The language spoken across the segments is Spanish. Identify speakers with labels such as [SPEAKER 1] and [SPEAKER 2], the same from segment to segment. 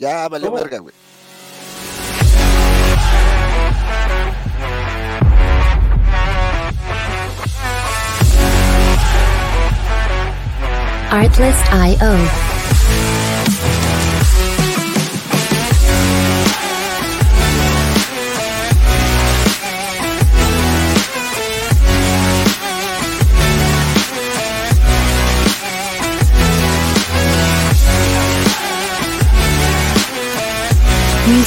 [SPEAKER 1] Ya valió verga, güey.
[SPEAKER 2] Artlist.io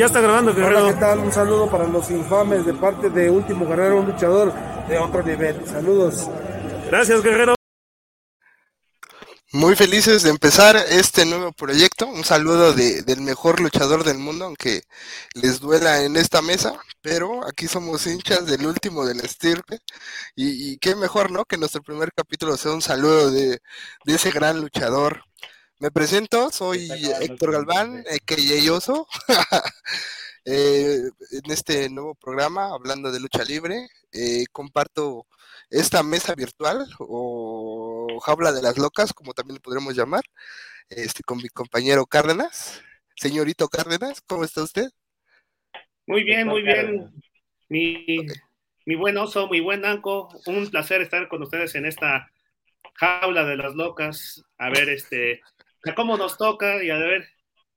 [SPEAKER 3] Ya está grabando, Guerrero.
[SPEAKER 4] Hola, ¿qué tal? Un saludo para los infames de parte de Último Guerrero, un luchador de otro nivel. Saludos.
[SPEAKER 3] Gracias, Guerrero.
[SPEAKER 1] Muy felices de empezar este nuevo proyecto. Un saludo de, del mejor luchador del mundo, aunque les duela en esta mesa, pero aquí somos hinchas del último del estirpe. Y, y qué mejor, ¿no? Que nuestro primer capítulo sea un saludo de, de ese gran luchador. Me presento, soy Héctor Galván, que Oso, eh, en este nuevo programa, hablando de lucha libre, eh, comparto esta mesa virtual o jaula de las locas, como también le podremos llamar, este, con mi compañero Cárdenas. Señorito Cárdenas, ¿cómo está usted?
[SPEAKER 5] Muy bien, muy bien. Mi, mi buen oso, mi buen Anco, un placer estar con ustedes en esta jaula de las locas. A ver, este, a cómo nos toca y a ver,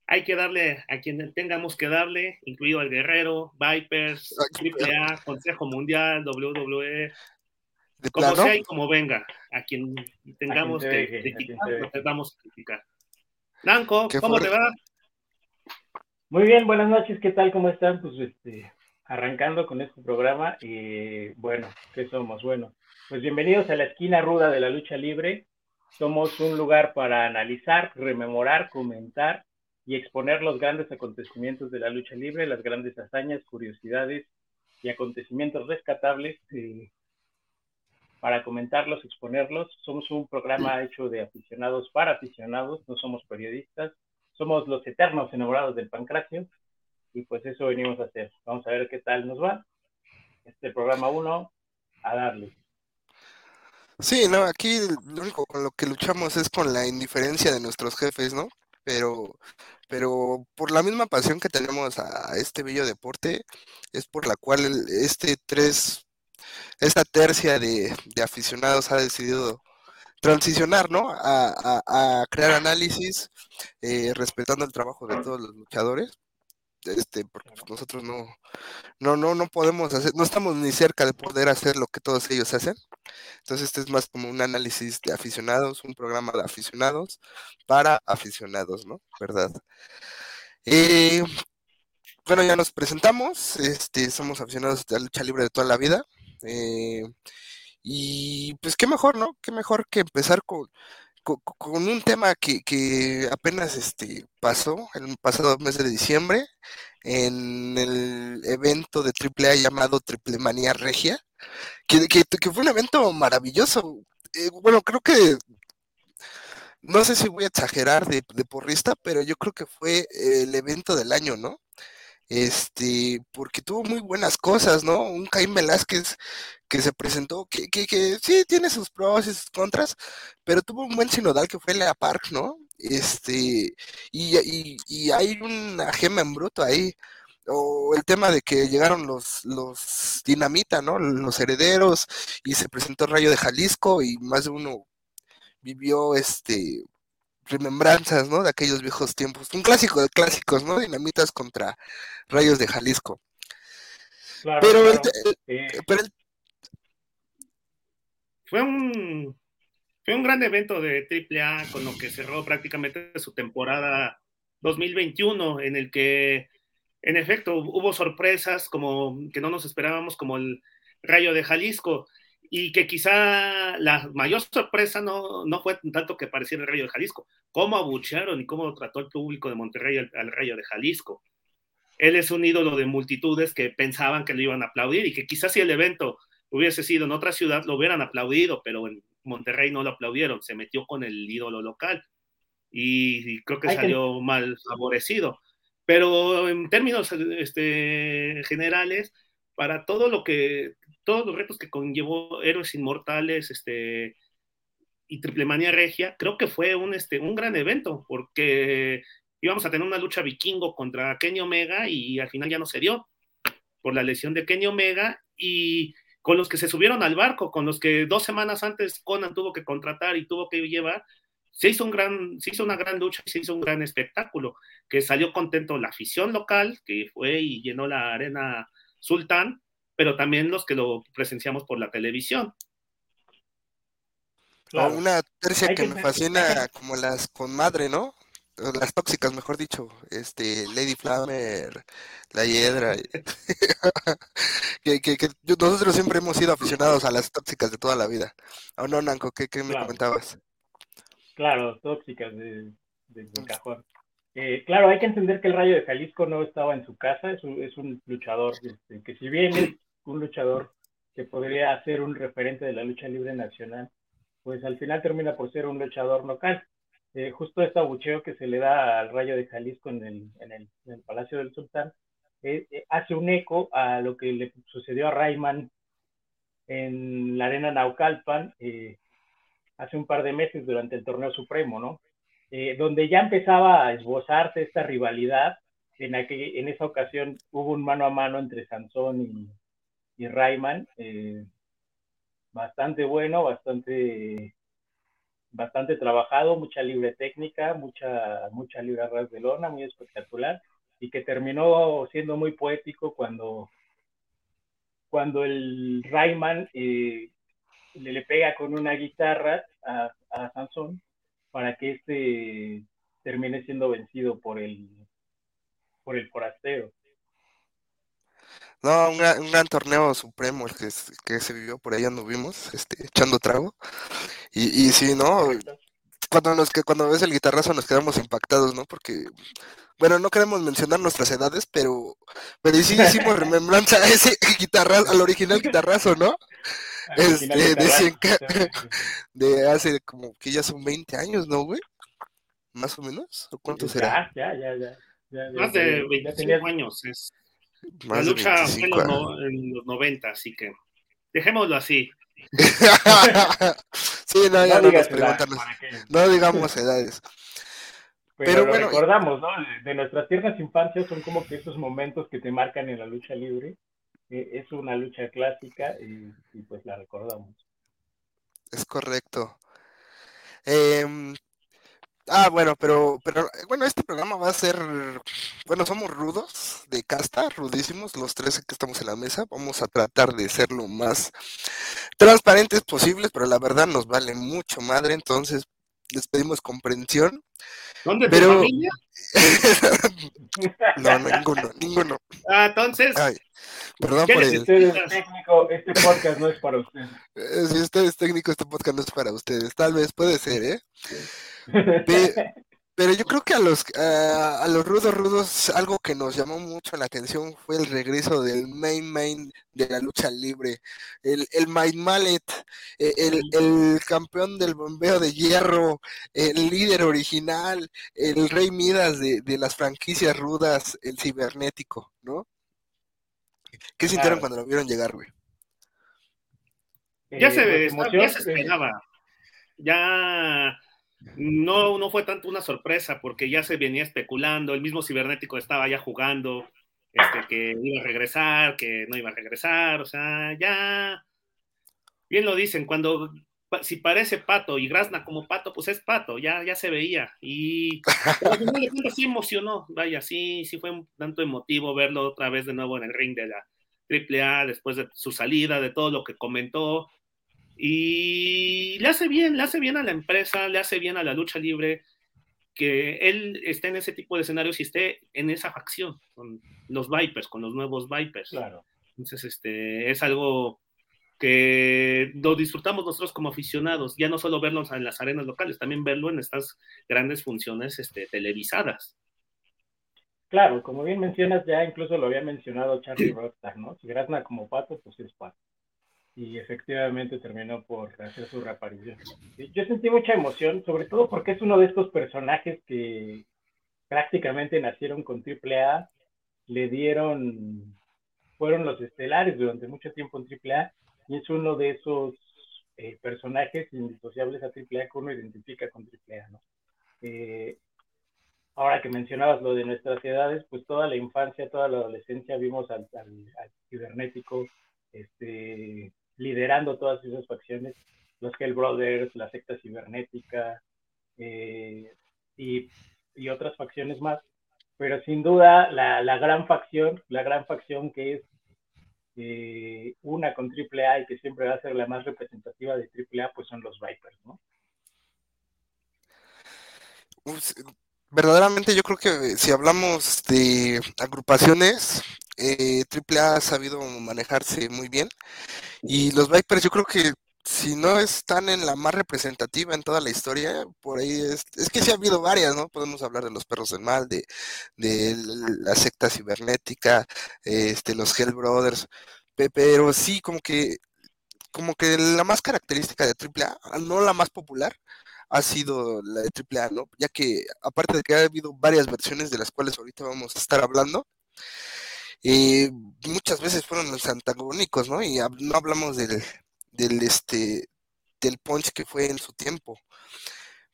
[SPEAKER 5] hay que darle a quien tengamos que darle, incluido al Guerrero, Vipers, AAA, Consejo Mundial, WWE, como sea y como venga, a quien tengamos que criticar, criticar. Blanco, ¿cómo te va?
[SPEAKER 6] Muy bien, buenas noches, ¿qué tal? ¿Cómo están? Pues este, arrancando con este programa y bueno, ¿qué somos? Bueno, pues bienvenidos a la esquina ruda de la lucha libre. Somos un lugar para analizar, rememorar, comentar y exponer los grandes acontecimientos de la lucha libre, las grandes hazañas, curiosidades y acontecimientos rescatables eh, para comentarlos, exponerlos. Somos un programa hecho de aficionados para aficionados, no somos periodistas, somos los eternos enamorados del pancracio y pues eso venimos a hacer. Vamos a ver qué tal nos va. Este programa 1, a darle.
[SPEAKER 1] Sí, no, aquí lo único con lo que luchamos es con la indiferencia de nuestros jefes, ¿no? Pero, pero por la misma pasión que tenemos a este bello deporte, es por la cual este tres, esta tercia de, de aficionados ha decidido transicionar, ¿no? A, a, a crear análisis, eh, respetando el trabajo de todos los luchadores, este, porque nosotros no, no, no, no podemos hacer, no estamos ni cerca de poder hacer lo que todos ellos hacen. Entonces, este es más como un análisis de aficionados, un programa de aficionados para aficionados, ¿no? ¿Verdad? Eh, bueno, ya nos presentamos, este, somos aficionados de la lucha libre de toda la vida. Eh, y pues qué mejor, ¿no? Qué mejor que empezar con, con, con un tema que, que, apenas este, pasó el pasado mes de diciembre en el evento de AAA llamado Triple Manía Regia, que, que, fue un evento maravilloso. Eh, bueno, creo que no sé si voy a exagerar de, porrista, pero yo creo que fue el evento del año, ¿no? Este, porque tuvo muy buenas cosas, ¿no? Un Caín Velázquez que se presentó, que, que, que, sí tiene sus pros y sus contras, pero tuvo un buen sinodal que fue Lea Park, ¿no? Este, y, y, y hay una gema en bruto ahí, o el tema de que llegaron los, los dinamita, ¿no? Los herederos, y se presentó Rayo de Jalisco, y más de uno vivió este remembranzas, ¿no? De aquellos viejos tiempos. Un clásico de clásicos, ¿no? Dinamitas contra Rayos de Jalisco.
[SPEAKER 6] Claro,
[SPEAKER 1] pero,
[SPEAKER 6] claro.
[SPEAKER 1] El,
[SPEAKER 6] Eh,
[SPEAKER 1] pero el,
[SPEAKER 5] Fue un, fue un gran evento de AAA con lo que cerró prácticamente su temporada 2021, en el que, en efecto, hubo sorpresas como que no nos esperábamos, como el Rayo de Jalisco, y que quizá la mayor sorpresa no, no fue tanto que pareciera el Rayo de Jalisco, cómo abuchearon y cómo trató el público de Monterrey al, al Rayo de Jalisco. él es un ídolo de multitudes que pensaban que lo iban a aplaudir y que quizás si el evento hubiese sido en otra ciudad lo hubieran aplaudido, pero en Monterrey no lo aplaudieron, se metió con el ídolo local y, y creo que- salió mal favorecido. Pero en términos este, generales, para todo lo que, todos los retos que conllevó Héroes Inmortales, este, y Triple Manía Regia, creo que fue un, este, un gran evento, porque íbamos a tener una lucha vikingo contra Kenny Omega y al final ya no se dio por la lesión de Kenny Omega y con los que se subieron al barco, con los que dos semanas antes Conan tuvo que contratar y tuvo que llevar, se hizo, un gran, se hizo una gran lucha y se hizo un gran espectáculo, que salió contento la afición local, que fue y llenó la arena Sultán, pero también los que lo presenciamos por la televisión.
[SPEAKER 6] Claro.
[SPEAKER 1] O una tercia que
[SPEAKER 6] que
[SPEAKER 1] me fascina como las con madre, ¿no? Las tóxicas, mejor dicho. Este, Lady Flamer, La Hiedra. que, que, nosotros siempre hemos sido aficionados a las tóxicas de toda la vida. ¿O no, Nanco? ¿Qué, qué me
[SPEAKER 6] Claro.
[SPEAKER 1] comentabas?
[SPEAKER 6] Claro, tóxicas de, de, de cajón. Eh, claro, hay que entender que el Rayo de Jalisco no estaba en su casa, es un, es un luchador este, que si bien es un luchador que podría ser un referente de la lucha libre nacional, pues al final termina por ser un luchador local. Eh, justo este abucheo que se le da al Rayo de Jalisco en el, en el, Palacio del Sultán eh, eh, hace un eco a lo que le sucedió a Rayman en la arena Naucalpan hace un par de meses durante el torneo supremo, ¿no? Donde ya empezaba a esbozarse esta rivalidad. En, aquel, en esa ocasión hubo un mano a mano entre Sansón y, y Rayman, eh, bastante bueno, bastante, bastante trabajado, mucha libre técnica, mucha, mucha libre ras de lona, muy espectacular, y que terminó siendo muy poético cuando, cuando el Rayman eh, le, pega con una guitarra a, a Sansón para que este termine siendo vencido por el por el forastero.
[SPEAKER 1] No, un gran, un gran torneo supremo el que, se vivió por ahí anduvimos, este, echando trago. Y, y sí, ¿no? Cuando nos que cuando ves el guitarrazo nos quedamos impactados, ¿no? Porque, bueno, no queremos mencionar nuestras edades, pero, pero sí hicimos remembranza a ese guitarrazo, al original guitarrazo, ¿no? Este,
[SPEAKER 6] de
[SPEAKER 1] hace como que ya son 20 años, ¿no, güey? Más o menos, ¿o cuánto será?
[SPEAKER 6] Ya, ya, ya, ya. ya,
[SPEAKER 5] Más de
[SPEAKER 6] ya
[SPEAKER 5] 25
[SPEAKER 6] tenías-
[SPEAKER 5] años. Es,
[SPEAKER 1] Más de
[SPEAKER 5] lucha fue en
[SPEAKER 1] 25
[SPEAKER 5] los, no- en los 90, así que dejémoslo así.
[SPEAKER 1] sí, no, ya
[SPEAKER 6] no
[SPEAKER 1] no nos preguntan, no digamos edades.
[SPEAKER 6] Pero,
[SPEAKER 1] Pero
[SPEAKER 6] lo
[SPEAKER 1] bueno,
[SPEAKER 6] recordamos, ¿no? De nuestras tiernas infancias son como que esos momentos que te marcan en la lucha libre. Eh, es una lucha clásica y, y pues la recordamos.
[SPEAKER 1] Es correcto. Em, ah, bueno, pero, pero eh, bueno, este programa va a ser, bueno, somos rudos de casta, rudísimos, los tres que estamos en la mesa. Vamos a tratar de ser lo más transparentes posibles, pero la verdad nos vale mucho madre, entonces les pedimos comprensión.
[SPEAKER 5] ¿Dónde tu
[SPEAKER 1] Pero-
[SPEAKER 5] familia?
[SPEAKER 1] No, ninguno, ninguno.
[SPEAKER 5] Ah, entonces,
[SPEAKER 1] Ay, perdón
[SPEAKER 5] ¿Qué
[SPEAKER 1] por el,
[SPEAKER 6] Usted es técnico, este podcast no es para usted.
[SPEAKER 1] eh, si usted es técnico, este podcast no es para ustedes. Tal vez puede ser, ¿eh? Pe- Pero yo creo que a los a, a los rudos rudos algo que nos llamó mucho la atención fue el regreso del main main de la lucha libre, el, el Main Mallet, eh, el, el campeón del bombeo de hierro, el líder original, el rey Midas de, de las franquicias rudas, el cibernético, ¿no? ¿Qué sintieron
[SPEAKER 6] Claro.
[SPEAKER 1] cuando lo vieron llegar, güey?
[SPEAKER 5] ya,
[SPEAKER 6] Eh,
[SPEAKER 5] se, ya se
[SPEAKER 6] eh,
[SPEAKER 5] esperaba. Ya no, no fue tanto una sorpresa porque ya se venía especulando, el mismo cibernético estaba ya jugando, este, que iba a regresar, que no iba a regresar, o sea, ya, bien lo dicen, cuando si parece pato y grazna como pato, pues es pato, ya, ya se veía. Y sí emocionó, vaya, sí, sí fue un tanto emotivo verlo otra vez de nuevo en el ring de la AAA después de su salida, de todo lo que comentó. Y le hace bien, le hace bien a la empresa, le hace bien a la lucha libre que él esté en ese tipo de escenarios y esté en esa facción con los Vipers, con los nuevos Vipers.
[SPEAKER 6] Claro.
[SPEAKER 5] Entonces, este, es algo que lo disfrutamos nosotros como aficionados, ya no solo verlos en las arenas locales, también verlo en estas grandes funciones este, televisadas.
[SPEAKER 6] claro, como bien mencionas, ya incluso lo había mencionado Charlie Rockstar, ¿no? Si grazna como pato, pues es pato. Y efectivamente terminó por hacer su reaparición. Yo sentí mucha emoción, sobre todo porque es uno de estos personajes que prácticamente nacieron con AAA, le dieron, fueron los estelares durante mucho tiempo en AAA, y es uno de esos eh, personajes indisociables a AAA que uno identifica con AAA, ¿no? Eh, ahora que mencionabas lo de nuestras edades, pues toda la infancia, toda la adolescencia vimos al, al- al cibernético este, liderando todas esas facciones, los Hell Brothers, la secta cibernética eh, y, otras facciones más. Pero sin duda la, la gran facción, la gran facción que es eh, una con AAA y que siempre va a ser la más representativa de AAA, pues son los Vipers, ¿no?
[SPEAKER 1] Pues, verdaderamente yo creo que si hablamos de agrupaciones, eh, AAA ha sabido manejarse muy bien. Y los Vipers yo creo que si no están en la más representativa en toda la historia, por ahí es, es que sí ha habido varias, ¿no? Podemos hablar de los Perros del Mal, de, de la secta cibernética, este, los Hell Brothers, pe- pero sí como que como que la más característica de AAA, no la más popular, ha sido la de AAA, ¿no? Ya que aparte de que ha habido varias versiones de las cuales ahorita vamos a estar hablando, eh, muchas veces fueron los antagónicos, ¿no? Y hab- no hablamos del, del este del punch que fue en su tiempo.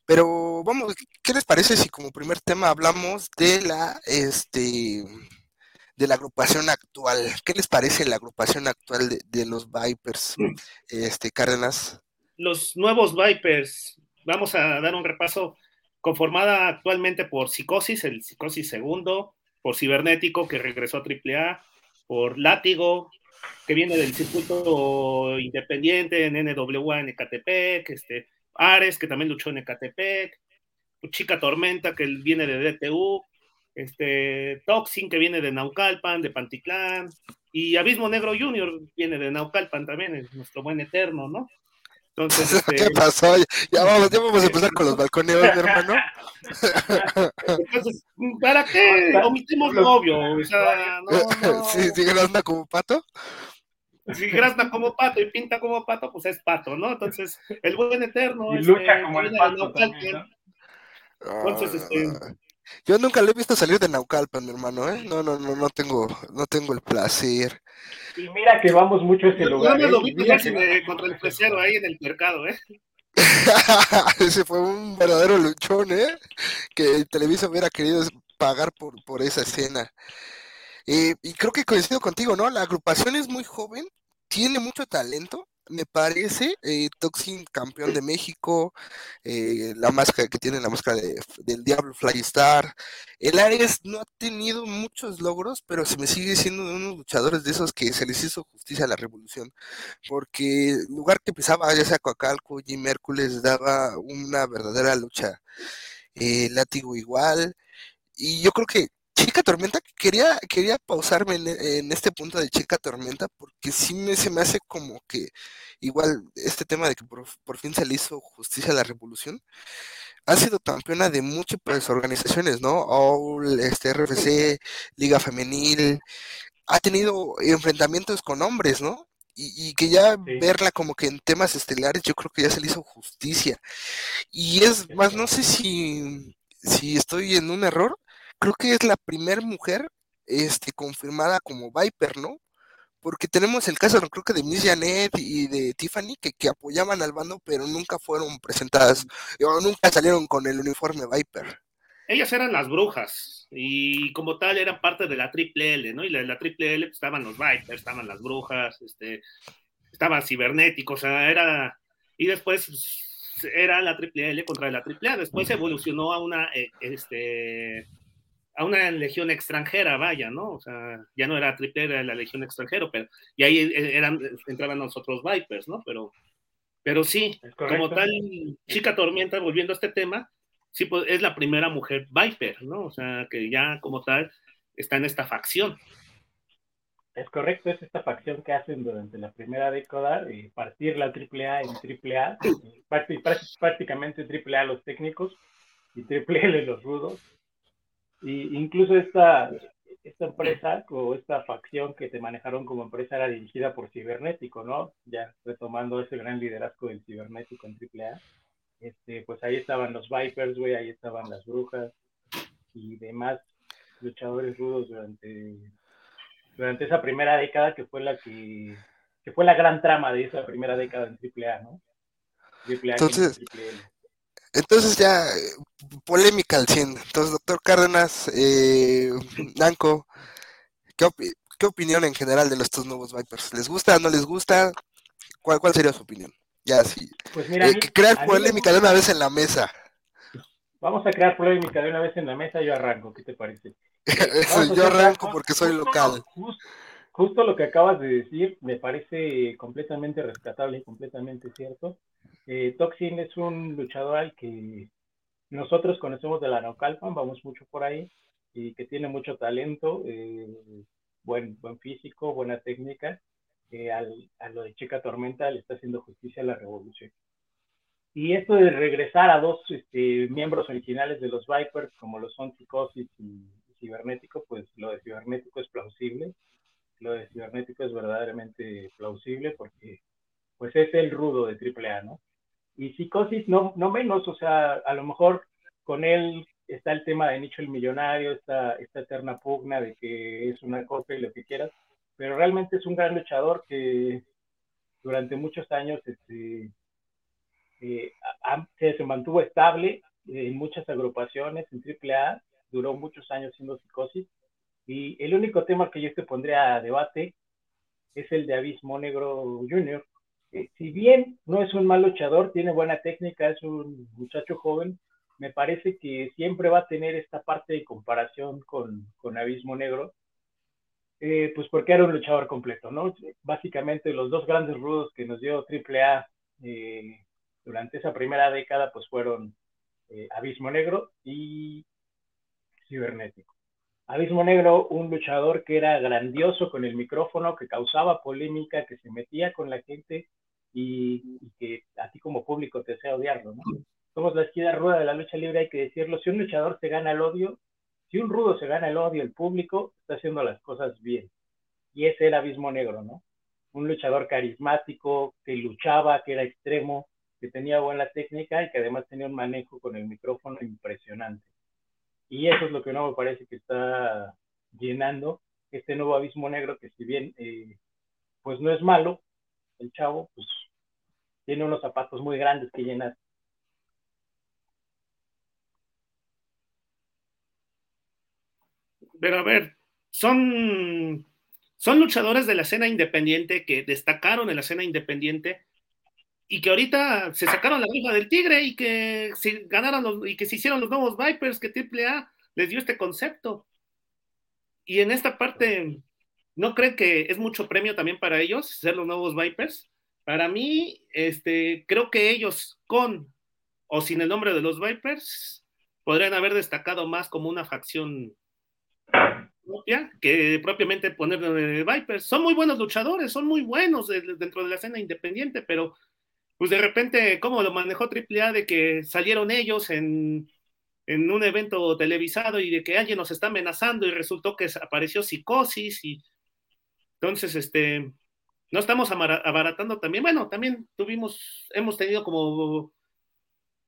[SPEAKER 1] Pero vamos, ¿qué les parece si como primer tema hablamos de la este de la agrupación actual? ¿Qué les parece la agrupación actual de, de los Vipers? Este, Cárdenas.
[SPEAKER 5] Los nuevos Vipers, vamos a dar un repaso, conformada actualmente por Psicosis, el Psicosis segundo, por Cibernético, que regresó a AAA, por Látigo, que viene del circuito independiente en NWA en Ecatepec, este, Ares, que también luchó en Ecatepec, Chica Tormenta, que viene de DTU, este, Toxin, que viene de Naucalpan, de Panticlán, y Abismo Negro Junior viene de Naucalpan también, es nuestro buen eterno, ¿no? Entonces, este,
[SPEAKER 1] ¿Qué pasó? Ya vamos, ya vamos a empezar con los balconeos, mi hermano.
[SPEAKER 5] entonces, ¿para qué omitimos lo obvio? O sea, no, no.
[SPEAKER 1] Sí, como pato.
[SPEAKER 5] Si grazna como pato y pinta como pato, pues es pato, ¿no? Entonces, el buen eterno.
[SPEAKER 6] Y
[SPEAKER 5] este,
[SPEAKER 6] lucha como
[SPEAKER 5] que
[SPEAKER 6] el pato también, ¿no?
[SPEAKER 5] Entonces, este-
[SPEAKER 1] Ah, Yo nunca lo he visto salir de Naucalpan, mi hermano, ¿eh? No, no, no, no tengo, no tengo el placer.
[SPEAKER 6] Y mira que vamos mucho a ese
[SPEAKER 5] Yo
[SPEAKER 6] lugar.
[SPEAKER 5] no me
[SPEAKER 6] ¿eh?
[SPEAKER 5] lo vi contra el fresero ahí en el mercado, ¿eh?
[SPEAKER 1] Ese fue un verdadero luchón, ¿eh? Que Televisa hubiera querido pagar por, por esa escena. Eh, y creo que coincido contigo, ¿no? La agrupación es muy joven, tiene mucho talento, me parece. Eh, Toxin, campeón de México, eh, la máscara que tiene la máscara de- del Diablo Fly Star. El Ares no ha tenido muchos logros, pero se me sigue siendo de unos luchadores de esos que se les hizo justicia a la revolución. Porque el lugar que pisaba, ya sea Coacalco, Jim Hércules, daba una verdadera lucha. Eh, látigo igual. Y yo creo que Chica Tormenta, quería, quería pausarme en, en este punto de Chica Tormenta, porque sí me, se me hace como que igual este tema de que por, por fin se le hizo justicia a la revolución, ha sido campeona de muchas pues, organizaciones, ¿no? All, este, RFC, Liga Femenil, ha tenido enfrentamientos con hombres, ¿no? Y, y que ya
[SPEAKER 6] Sí.
[SPEAKER 1] verla como que en temas estelares, yo creo que ya se le hizo justicia. Y es más, no sé si, si estoy en un error, creo que es la primera mujer este, confirmada como Viper, ¿no? Porque tenemos el caso, creo que de Miss Janet y de Tiffany, que, que apoyaban al bando, pero nunca fueron presentadas, o nunca salieron con el uniforme Viper.
[SPEAKER 5] Ellas eran las brujas y como tal eran parte de la triple L, ¿no? Y la, la triple L pues, estaban los Vipers, estaban las brujas, este, estaba cibernético, o sea, era... Y después pues, era la triple L contra la triple A, después evolucionó a una, eh, este, a una legión extranjera, vaya, ¿no? O sea, ya no era triple, era la legión extranjera, pero y ahí eh, eran, entraban los otros Vipers, ¿no? Pero, pero sí, como tal, Chica Tormenta, volviendo a este tema, sí, pues es la primera mujer Viper, ¿no? O sea, que ya como tal está en esta facción.
[SPEAKER 6] Es correcto, es esta facción que hacen durante la primera década, eh, partir la AAA en AAA, prácti- prácticamente AAA los técnicos y Triple L los rudos. Y incluso esta, esta empresa o esta facción que te manejaron como empresa era dirigida por Cibernético, ¿no? Ya retomando ese gran liderazgo del Cibernético en AAA. Este, pues ahí estaban los Vipers, güey, ahí estaban las brujas y demás luchadores rudos durante, durante esa primera década que fue la que, que fue la gran trama de esa primera década en AAA, ¿no?
[SPEAKER 1] AAA Entonces, entonces ya, polémica al 100. Entonces, doctor Cárdenas, eh, Nanco, ¿qué, ¿qué, opinión en general de estos nuevos Vipers? ¿Les gusta, no les gusta? ¿Cuál, cuál sería su opinión? Ya, sí. Pues mira, eh, crear polémica de una vez en la mesa.
[SPEAKER 6] Vamos a crear polémica de una vez en la mesa, yo arranco, ¿qué te parece?
[SPEAKER 1] yo arranco porque soy local.
[SPEAKER 6] justo lo que acabas de decir me parece completamente rescatable y completamente cierto. Eh, Toxin es un luchador al que nosotros conocemos de la Naucalpan, vamos mucho por ahí, y que tiene mucho talento, eh, buen, físico, buena técnica. Eh, al, a lo de Chica Tormenta le está haciendo justicia a la revolución. Y esto de regresar a dos este, miembros originales de los Vipers, como lo son Psicosis y, Cibernético, pues lo de Cibernético es plausible. Lo de Cibernético es verdaderamente plausible porque pues es el rudo de AAA, ¿no? Y psicosis no, no menos, o sea, a lo mejor con él está el tema de Nicho el Millonario, esta, esta eterna pugna de que es una copia y lo que quieras, pero realmente es un gran luchador que durante muchos años este, eh, se, mantuvo estable en muchas agrupaciones en AAA, duró muchos años siendo psicosis, y el único tema que yo te pondría a debate es el de Abismo Negro Junior, eh, si bien no es un mal luchador, tiene buena técnica, es un muchacho joven, me parece que siempre va a tener esta parte de comparación con, con Abismo Negro, eh, pues porque era un luchador completo, ¿no? Básicamente los dos grandes rudos que nos dio AAA eh, durante esa primera década, pues fueron Abismo Negro y Cibernético. Abismo Negro, un luchador que era grandioso con el micrófono, que causaba polémica, que se metía con la gente y, que a ti como público te sea odiarlo, ¿no? Somos la esquina ruda de la lucha libre, hay que decirlo. Si un luchador se gana el odio, si un rudo se gana el odio, el público está haciendo las cosas bien. Y ese era Abismo Negro, ¿no? Un luchador carismático, que luchaba, que era extremo, que tenía buena técnica y que además tenía un manejo con el micrófono impresionante. Y eso es lo que no me parece que está llenando este nuevo abismo negro, que si bien eh, pues no es malo, el chavo pues tiene unos zapatos muy grandes que llenar.
[SPEAKER 5] Pero a ver, son, son luchadores de la escena independiente que destacaron en la escena independiente y que ahorita se sacaron la rifa del tigre y que se ganaron los, y que se hicieron los nuevos Vipers que AAA les dio este concepto. Y en esta parte, ¿no creen que es mucho premio también para ellos ser los nuevos Vipers? Para mí, este, creo que ellos con o sin el nombre de los Vipers podrían haber destacado más como una facción propia que propiamente poner de Vipers. Son muy buenos luchadores, son muy buenos dentro de la escena independiente, pero pues de repente, ¿cómo lo manejó AAA de que salieron ellos en, en un evento televisado y de que alguien nos está amenazando y resultó que apareció psicosis y entonces, este, no estamos abaratando también. Bueno, también tuvimos, hemos tenido como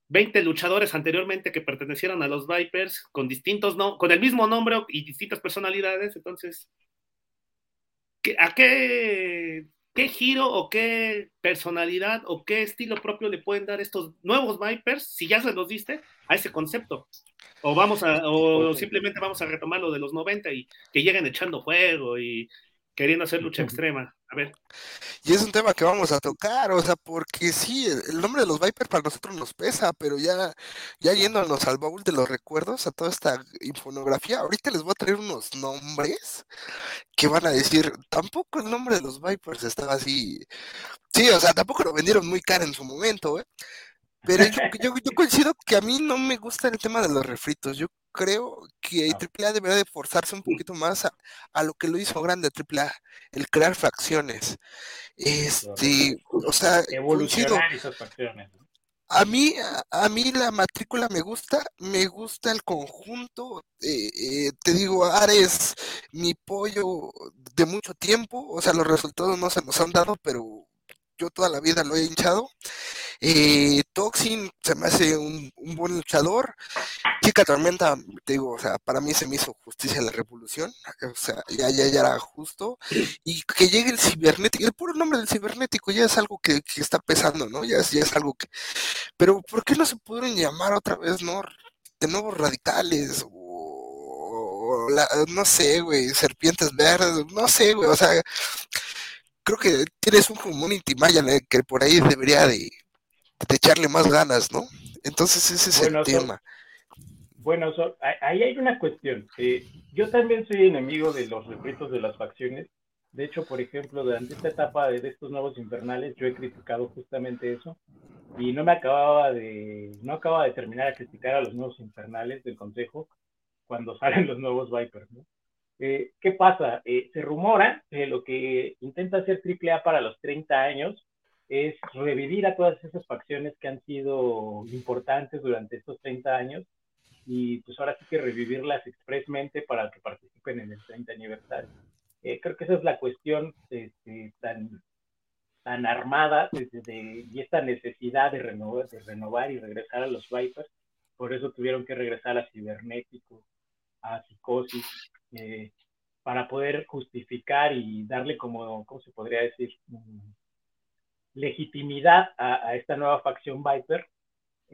[SPEAKER 5] 20 luchadores anteriormente que pertenecieron a los Vipers con distintos, no, con el mismo nombre y distintas personalidades. Entonces, ¿a qué, qué giro o qué personalidad o qué estilo propio le pueden dar estos nuevos Vipers, si ya se los diste, a ese concepto? O vamos a, o simplemente vamos a retomar lo de los 90 y que lleguen echando fuego y queriendo hacer lucha extrema. A ver.
[SPEAKER 1] Y es un tema que vamos a tocar, o sea, porque sí, el nombre de los Vipers para nosotros nos pesa, pero ya, ya yéndonos al baúl de los recuerdos, a toda esta infonografía, ahorita les voy a traer unos nombres que van a decir, tampoco el nombre de los Vipers estaba así. Sí, o sea, tampoco lo vendieron muy caro en su momento, ¿eh? Pero yo, yo, coincido que a mí no me gusta el tema de los refritos. Yo creo que AAA debería de forzarse un poquito más a, lo que lo hizo grande AAA, el crear facciones. Este, o sea,
[SPEAKER 6] evolucionar esas facciones.
[SPEAKER 1] A mí, a, a mí la matrícula me gusta, me gusta el conjunto. eh, eh, te digo, Ares, mi pollo de mucho tiempo, o sea, los resultados no se nos han dado, pero yo toda la vida lo he hinchado. Eh, Toxin se me hace un, buen luchador. Chica Tormenta, te digo, o sea, para mí se me hizo justicia la revolución, o sea, ya, ya, ya era justo. Y que llegue el cibernético, el puro nombre del cibernético ya es algo que, que está pesando, ¿no? Ya es, ya es algo que... Pero ¿por qué no se pudieron llamar otra vez? De nuevos radicales o, la- no sé, güey, serpientes verdes, no sé, güey, o sea, creo que tienes un community maya en que por ahí debería de, de echarle más ganas, ¿no? Entonces ese es
[SPEAKER 6] Bueno,
[SPEAKER 1] el tema.
[SPEAKER 6] Bueno, so- ahí- hay una cuestión. Eh, yo también soy enemigo de los refritos de las facciones. De hecho, por ejemplo, durante esta etapa de, de estos nuevos infernales, yo he criticado justamente eso. Y no me acababa de, no acababa de terminar a criticar a los nuevos infernales del Consejo cuando salen los nuevos Vipers, ¿no? Eh, ¿Qué pasa? Eh, se rumora que lo que intenta hacer AAA para los 30 años es revivir a todas esas facciones que han sido importantes durante estos 30 años y pues ahora sí que revivirlas expresamente para que participen en el 30 aniversario. Eh, creo que esa es la cuestión este, tan, tan armada de, de- y esta necesidad de renovar, de renovar y regresar a los Vipers. Por eso tuvieron que regresar a Cibernético, a Psicosis, eh, para poder justificar y darle como, ¿cómo se podría decir? Mm, legitimidad a, a esta nueva facción Viper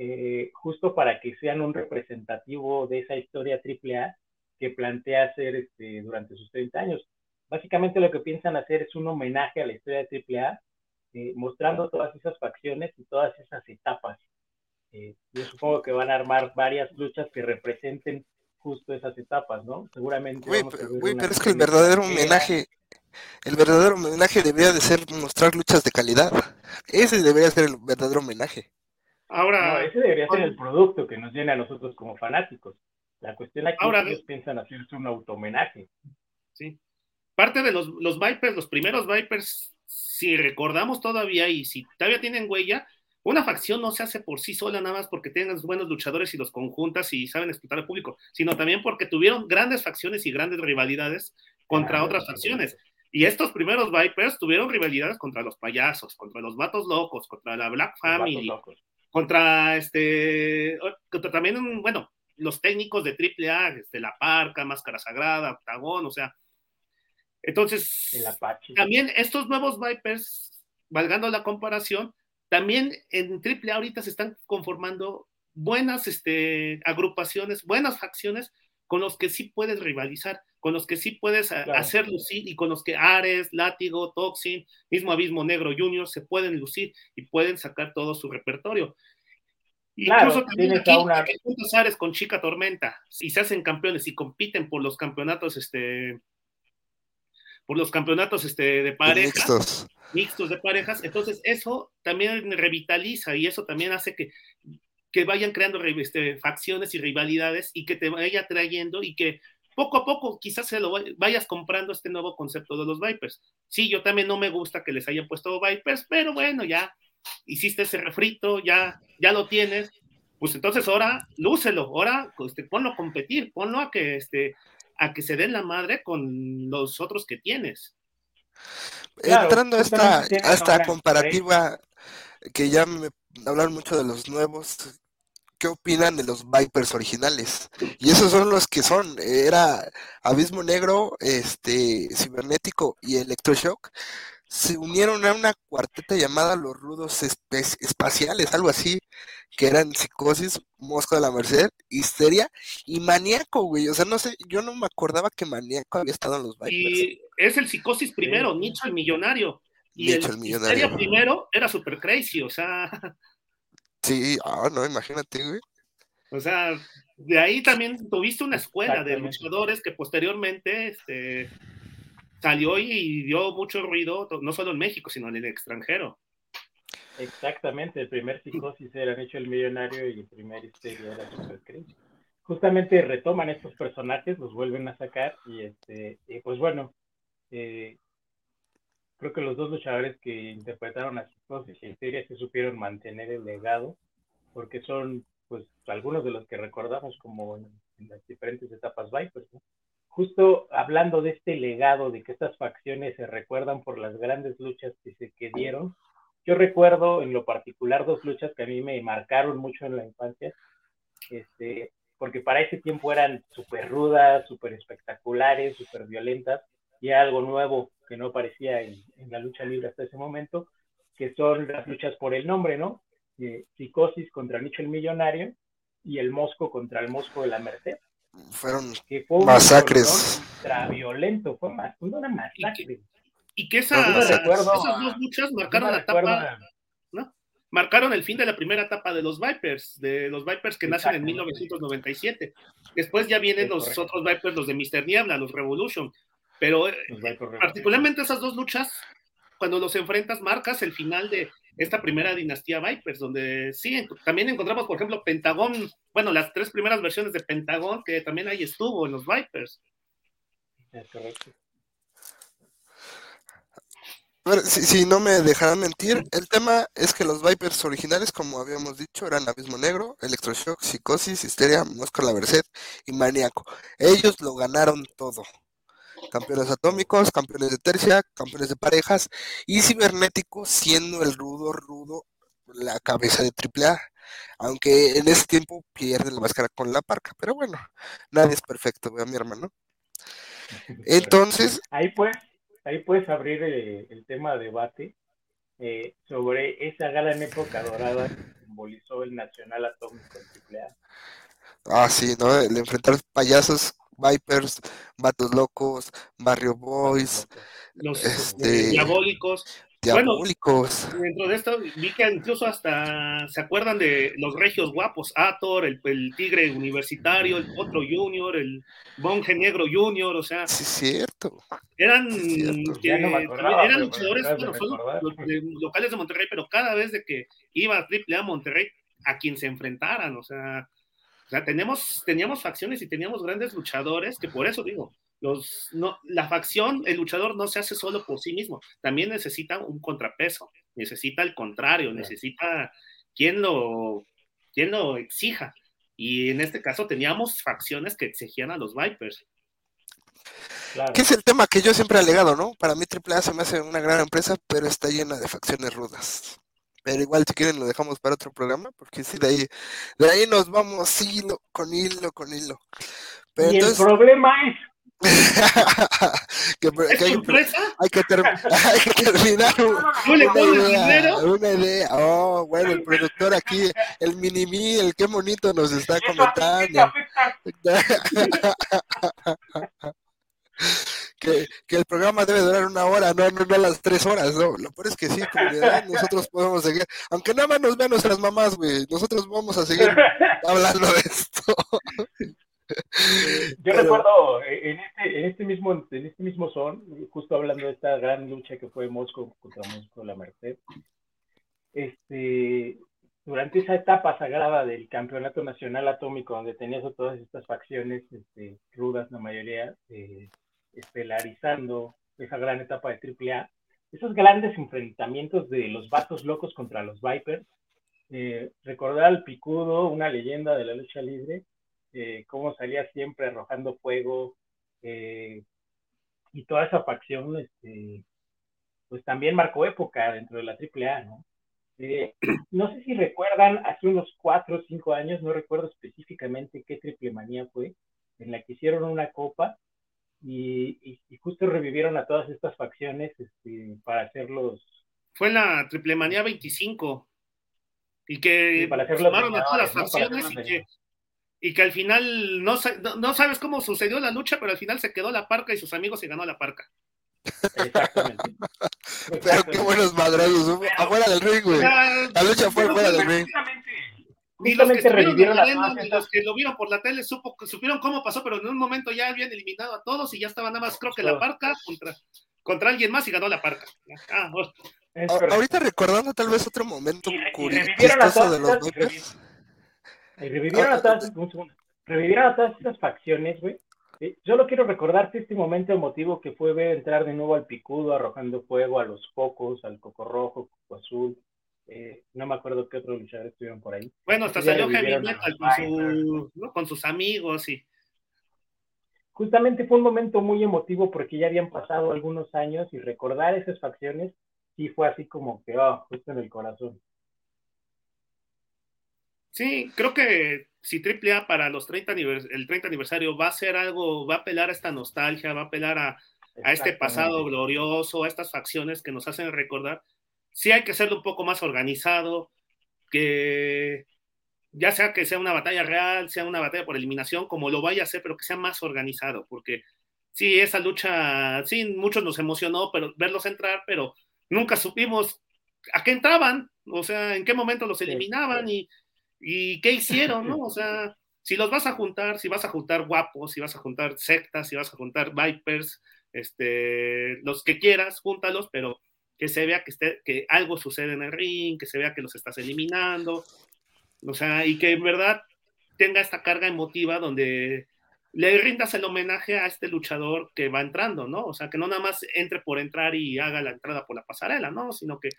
[SPEAKER 6] eh, justo para que sean un representativo de esa historia AAA que plantea hacer este, durante sus 30 años. Básicamente lo que piensan hacer es un homenaje a la historia de AAA, eh, mostrando todas esas facciones y todas esas etapas. Eh, yo supongo que van a armar varias luchas que representen justo esas etapas, ¿no? Seguramente
[SPEAKER 1] Güey, pero, pero es que el verdadero homenaje, el verdadero homenaje debería de ser mostrar luchas de calidad. Ese debería ser el verdadero homenaje.
[SPEAKER 6] No,
[SPEAKER 5] Ahora,
[SPEAKER 6] ese debería ser el producto que nos llena a nosotros como fanáticos. La cuestión aquí
[SPEAKER 5] Ahora,
[SPEAKER 6] es que ellos piensan hacerse un auto-homenaje.
[SPEAKER 5] sí. Parte de los, los Vipers, los primeros Vipers, si recordamos todavía y si todavía tienen huella, una facción no se hace por sí sola nada más porque tengan buenos luchadores y los conjuntas y saben explotar al público, sino también porque tuvieron grandes facciones y grandes rivalidades contra otras
[SPEAKER 6] sí.
[SPEAKER 5] facciones. Y estos primeros Vipers tuvieron rivalidades contra los payasos, contra los vatos locos, contra la Black Family, contra este, contra también, bueno, los técnicos de AAA, este, La Parca, Máscara Sagrada, Octagón, o sea. Entonces,
[SPEAKER 6] El Apache.
[SPEAKER 5] también estos nuevos Vipers, valgando la comparación, también en AAA ahorita se están conformando buenas este, agrupaciones, buenas facciones con los que sí puedes rivalizar, con los que sí puedes
[SPEAKER 6] Claro.
[SPEAKER 5] hacer lucir y con los que Ares, Látigo, Toxin, mismo Abismo Negro Junior se pueden lucir y pueden sacar todo su repertorio.
[SPEAKER 6] Claro,
[SPEAKER 5] Incluso también aquí,
[SPEAKER 6] una-
[SPEAKER 5] Ares con Chica Tormenta, si se hacen campeones y compiten por los campeonatos, este, por los campeonatos este, de pareja,
[SPEAKER 1] Mixtos.
[SPEAKER 5] mixtos de parejas, entonces eso también revitaliza y eso también hace que, que vayan creando re- este, facciones y rivalidades y que te vaya trayendo y que poco a poco quizás se lo vay- vayas comprando este nuevo concepto de los Vipers. Sí, yo también no me gusta que les hayan puesto Vipers, pero bueno, ya hiciste ese refrito, ya, ya lo tienes, pues entonces ahora lúcelo, ahora este, ponlo a competir, ponlo a que, este, a que se den la madre con los otros que tienes.
[SPEAKER 6] Claro,
[SPEAKER 1] Entrando a esta, a esta comparativa que ya me hablaron mucho de los nuevos, ¿qué opinan de los Vipers originales? Y esos son los que son, era Abismo Negro, este, Cibernético y Electroshock, se unieron a una cuarteta llamada los Rudos Espe- Espaciales, algo así, que eran Psicosis, Mosco de la Merced, Histeria y Maníaco, güey, o sea, no sé, yo no me acordaba que Maníaco había estado en los Vipers.
[SPEAKER 5] Y es el psicosis primero,
[SPEAKER 6] Sí.
[SPEAKER 5] Nicho el millonario. Y
[SPEAKER 1] Nicho
[SPEAKER 5] el,
[SPEAKER 1] millonario.
[SPEAKER 5] Primero era super crazy, o sea,
[SPEAKER 1] Sí, ah, no, imagínate, güey.
[SPEAKER 5] o sea, de ahí también tuviste una escuela de luchadores que posteriormente este, salió y dio mucho ruido, no solo en México, sino en el extranjero.
[SPEAKER 6] Exactamente, el primer psicosis era hecho el millonario y el primer histeria era super crazy. Justamente retoman estos personajes, los vuelven a sacar y este, y pues bueno, eh, creo que los dos luchadores que interpretaron a psicosis y histeria se supieron mantener el legado porque son pues algunos de los que recordamos como en, en las diferentes etapas Vipers. ¿no? Justo hablando de este legado, de que estas facciones se recuerdan por las grandes luchas que se que dieron, yo recuerdo en lo particular dos luchas que a mí me marcaron mucho en la infancia, este, porque para ese tiempo eran súper rudas, súper espectaculares, súper violentas, y era algo nuevo que no aparecía en, en, la lucha libre hasta ese momento, que son las luchas por el nombre, ¿no? Eh, Psicosis contra Nicho el Millonario y el Mosco contra el Mosco de la Merced.
[SPEAKER 1] Fueron
[SPEAKER 6] que fue
[SPEAKER 1] masacres.
[SPEAKER 6] Ultraviolento, fue, más, fue una masacre.
[SPEAKER 5] Y que esas,
[SPEAKER 6] me recuerdo
[SPEAKER 5] esas dos luchas marcaron
[SPEAKER 6] me
[SPEAKER 5] la etapa, ¿no? Marcaron el fin de la primera etapa de los Vipers, de los Vipers que nacen en
[SPEAKER 6] Exactamente.
[SPEAKER 5] 1997. Después ya vienen los
[SPEAKER 6] correcto.
[SPEAKER 5] otros Vipers, los de Mr. Niebla, los Revolution. Pero eh, particularmente esas dos luchas, cuando los enfrentas, marcas el final de esta primera dinastía Vipers, donde sí, también encontramos, por ejemplo, Pentagón, bueno, las tres primeras versiones de Pentagón, que también ahí estuvo en los Vipers.
[SPEAKER 6] Correcto.
[SPEAKER 1] Si, si no me dejarán mentir, el tema es que los Vipers originales, como habíamos dicho, eran Abismo Negro, Electroshock, Psicosis, Histeria, Mosca la Merced y Maníaco. Ellos lo ganaron todo. Campeones atómicos, campeones de tercia, campeones de parejas y cibernético siendo el rudo, rudo, la cabeza de AAA. Aunque en ese tiempo pierde la máscara con la parca, pero bueno, nadie es perfecto, vea mi hermano. Entonces,
[SPEAKER 6] Ahí pues, ahí puedes abrir eh, el tema de debate eh, sobre esa gran época dorada que simbolizó el Nacional Atómico en AAA.
[SPEAKER 1] Ah, sí, ¿no? El enfrentar payasos, Vipers, Vatos Locos, Barrio Boys,
[SPEAKER 5] Los
[SPEAKER 1] Este-
[SPEAKER 5] diabólicos. Bueno,
[SPEAKER 1] Diabólicos.
[SPEAKER 5] Dentro de esto vi que incluso hasta se acuerdan de los regios guapos, Ator, el, el tigre universitario, el potro junior, el monje negro junior, o sea,
[SPEAKER 1] Sí, cierto.
[SPEAKER 5] eran,
[SPEAKER 1] Sí, cierto.
[SPEAKER 5] que-
[SPEAKER 6] no acordaba,
[SPEAKER 5] eran luchadores bueno, de- locales de Monterrey, pero cada vez de que iba a AAA Monterrey, a quien se enfrentaran, o sea, o sea tenemos, teníamos facciones y teníamos grandes luchadores, que por eso digo, los, no, la facción, el luchador no se hace solo por sí mismo, también necesita un contrapeso, necesita el contrario, necesita quien lo, quien lo exija. Y en este caso teníamos facciones que exigían a los Vipers.
[SPEAKER 6] Claro.
[SPEAKER 1] Que es el tema que yo siempre he alegado, ¿no? Para mí AAA se me hace una gran empresa, pero está llena de facciones rudas. Pero igual si quieren lo dejamos para otro programa, porque sí, de ahí, de ahí nos vamos hilo con hilo con hilo. Pero
[SPEAKER 6] y el problema es
[SPEAKER 1] que,
[SPEAKER 5] ¿Es
[SPEAKER 1] que hay, hay que ter- hay que terminar un-
[SPEAKER 5] ¿Tú le
[SPEAKER 1] una idea, una idea. Oh, bueno, el productor aquí, el mini el qué bonito nos está comentando. Que, que el programa debe durar una hora, no, no, no las tres horas, no. Lo peor es que sí, comunidad, nosotros podemos seguir, aunque nada más nos vean nuestras mamás, güey, nosotros vamos a seguir hablando de esto.
[SPEAKER 6] Yo
[SPEAKER 1] Pero-
[SPEAKER 6] recuerdo eh, en este, en este mismo, en este mismo son, justo hablando de esta gran lucha que fue Mosco contra Mosco la Merced, este, durante esa etapa sagrada del campeonato nacional atómico, donde tenías a todas estas facciones este, rudas, la mayoría, eh, estelarizando esa gran etapa de AAA, esos grandes enfrentamientos de los vatos locos contra los Vipers, eh, recordar al Picudo, una leyenda de la lucha libre, eh, cómo salía siempre arrojando fuego eh, y toda esa facción, este, pues también marcó época dentro de la AAA, ¿no? No sé si recuerdan, hace unos cuatro o cinco años, no recuerdo específicamente qué triple manía fue, en la que hicieron una copa y, y, y justo revivieron a todas estas facciones este, para hacerlos
[SPEAKER 5] Fue en la Triple Manía 25. Y que
[SPEAKER 6] Sí, para
[SPEAKER 5] sumaron a todas las facciones y que, y que al final no, no, no sabes cómo sucedió la lucha, pero al final se quedó la parca y sus amigos se ganó la parca.
[SPEAKER 6] Exactamente.
[SPEAKER 1] Pero qué buenos madrazos, afuera del ring, güey. La lucha fue fuera del ring.
[SPEAKER 5] Ni los que
[SPEAKER 6] revivieron
[SPEAKER 5] la ni los que lo vieron por la tele supo, supieron cómo pasó, pero en un momento ya habían eliminado a todos y ya estaba nada más, creo que la parca contra, contra alguien más y ganó la parca. Ah, bueno.
[SPEAKER 1] Ahorita recordando tal vez otro momento
[SPEAKER 6] Y re- y
[SPEAKER 1] curioso
[SPEAKER 6] revivieron a
[SPEAKER 1] chistoso de
[SPEAKER 6] todas
[SPEAKER 1] los
[SPEAKER 6] revivieron a todas, un segundo. revivieron a todas estas facciones, güey. Solo quiero recordarte este momento emotivo que fue ver entrar de nuevo al picudo arrojando fuego a los focos, al coco rojo, coco azul, eh, no me acuerdo qué otros luchadores estuvieron por ahí.
[SPEAKER 5] Bueno, hasta salió Heavy Metal con, su- ¿no? con sus amigos y
[SPEAKER 6] Justamente fue un momento muy emotivo porque ya habían pasado algunos años y recordar esas facciones sí fue así como que, oh, justo en el corazón.
[SPEAKER 5] Sí, creo que si AAA para los 30 anivers- el 30 aniversario va a ser algo, va a apelar a esta nostalgia, va a apelar a, a este pasado glorioso, a estas facciones que nos hacen recordar, sí hay que hacerlo un poco más organizado, que ya sea que sea una batalla real, sea una batalla por eliminación, como lo vaya a ser, pero que sea más organizado, porque sí, esa lucha, sí, muchos nos emocionó pero verlos entrar, pero nunca supimos a qué entraban, o sea, en qué momento los eliminaban y, y qué hicieron, ¿no? O sea, si los vas a juntar, si vas a juntar guapos, si vas a juntar sectas, si vas a juntar vipers, este, los que quieras, júntalos, pero que se vea que, esté, que algo sucede en el ring, que se vea que los estás eliminando, o sea, y que en verdad tenga esta carga emotiva donde le rindas el homenaje a este luchador que va entrando, ¿no? O sea, que no nada más entre por entrar y haga la entrada por la pasarela, ¿no? Sino que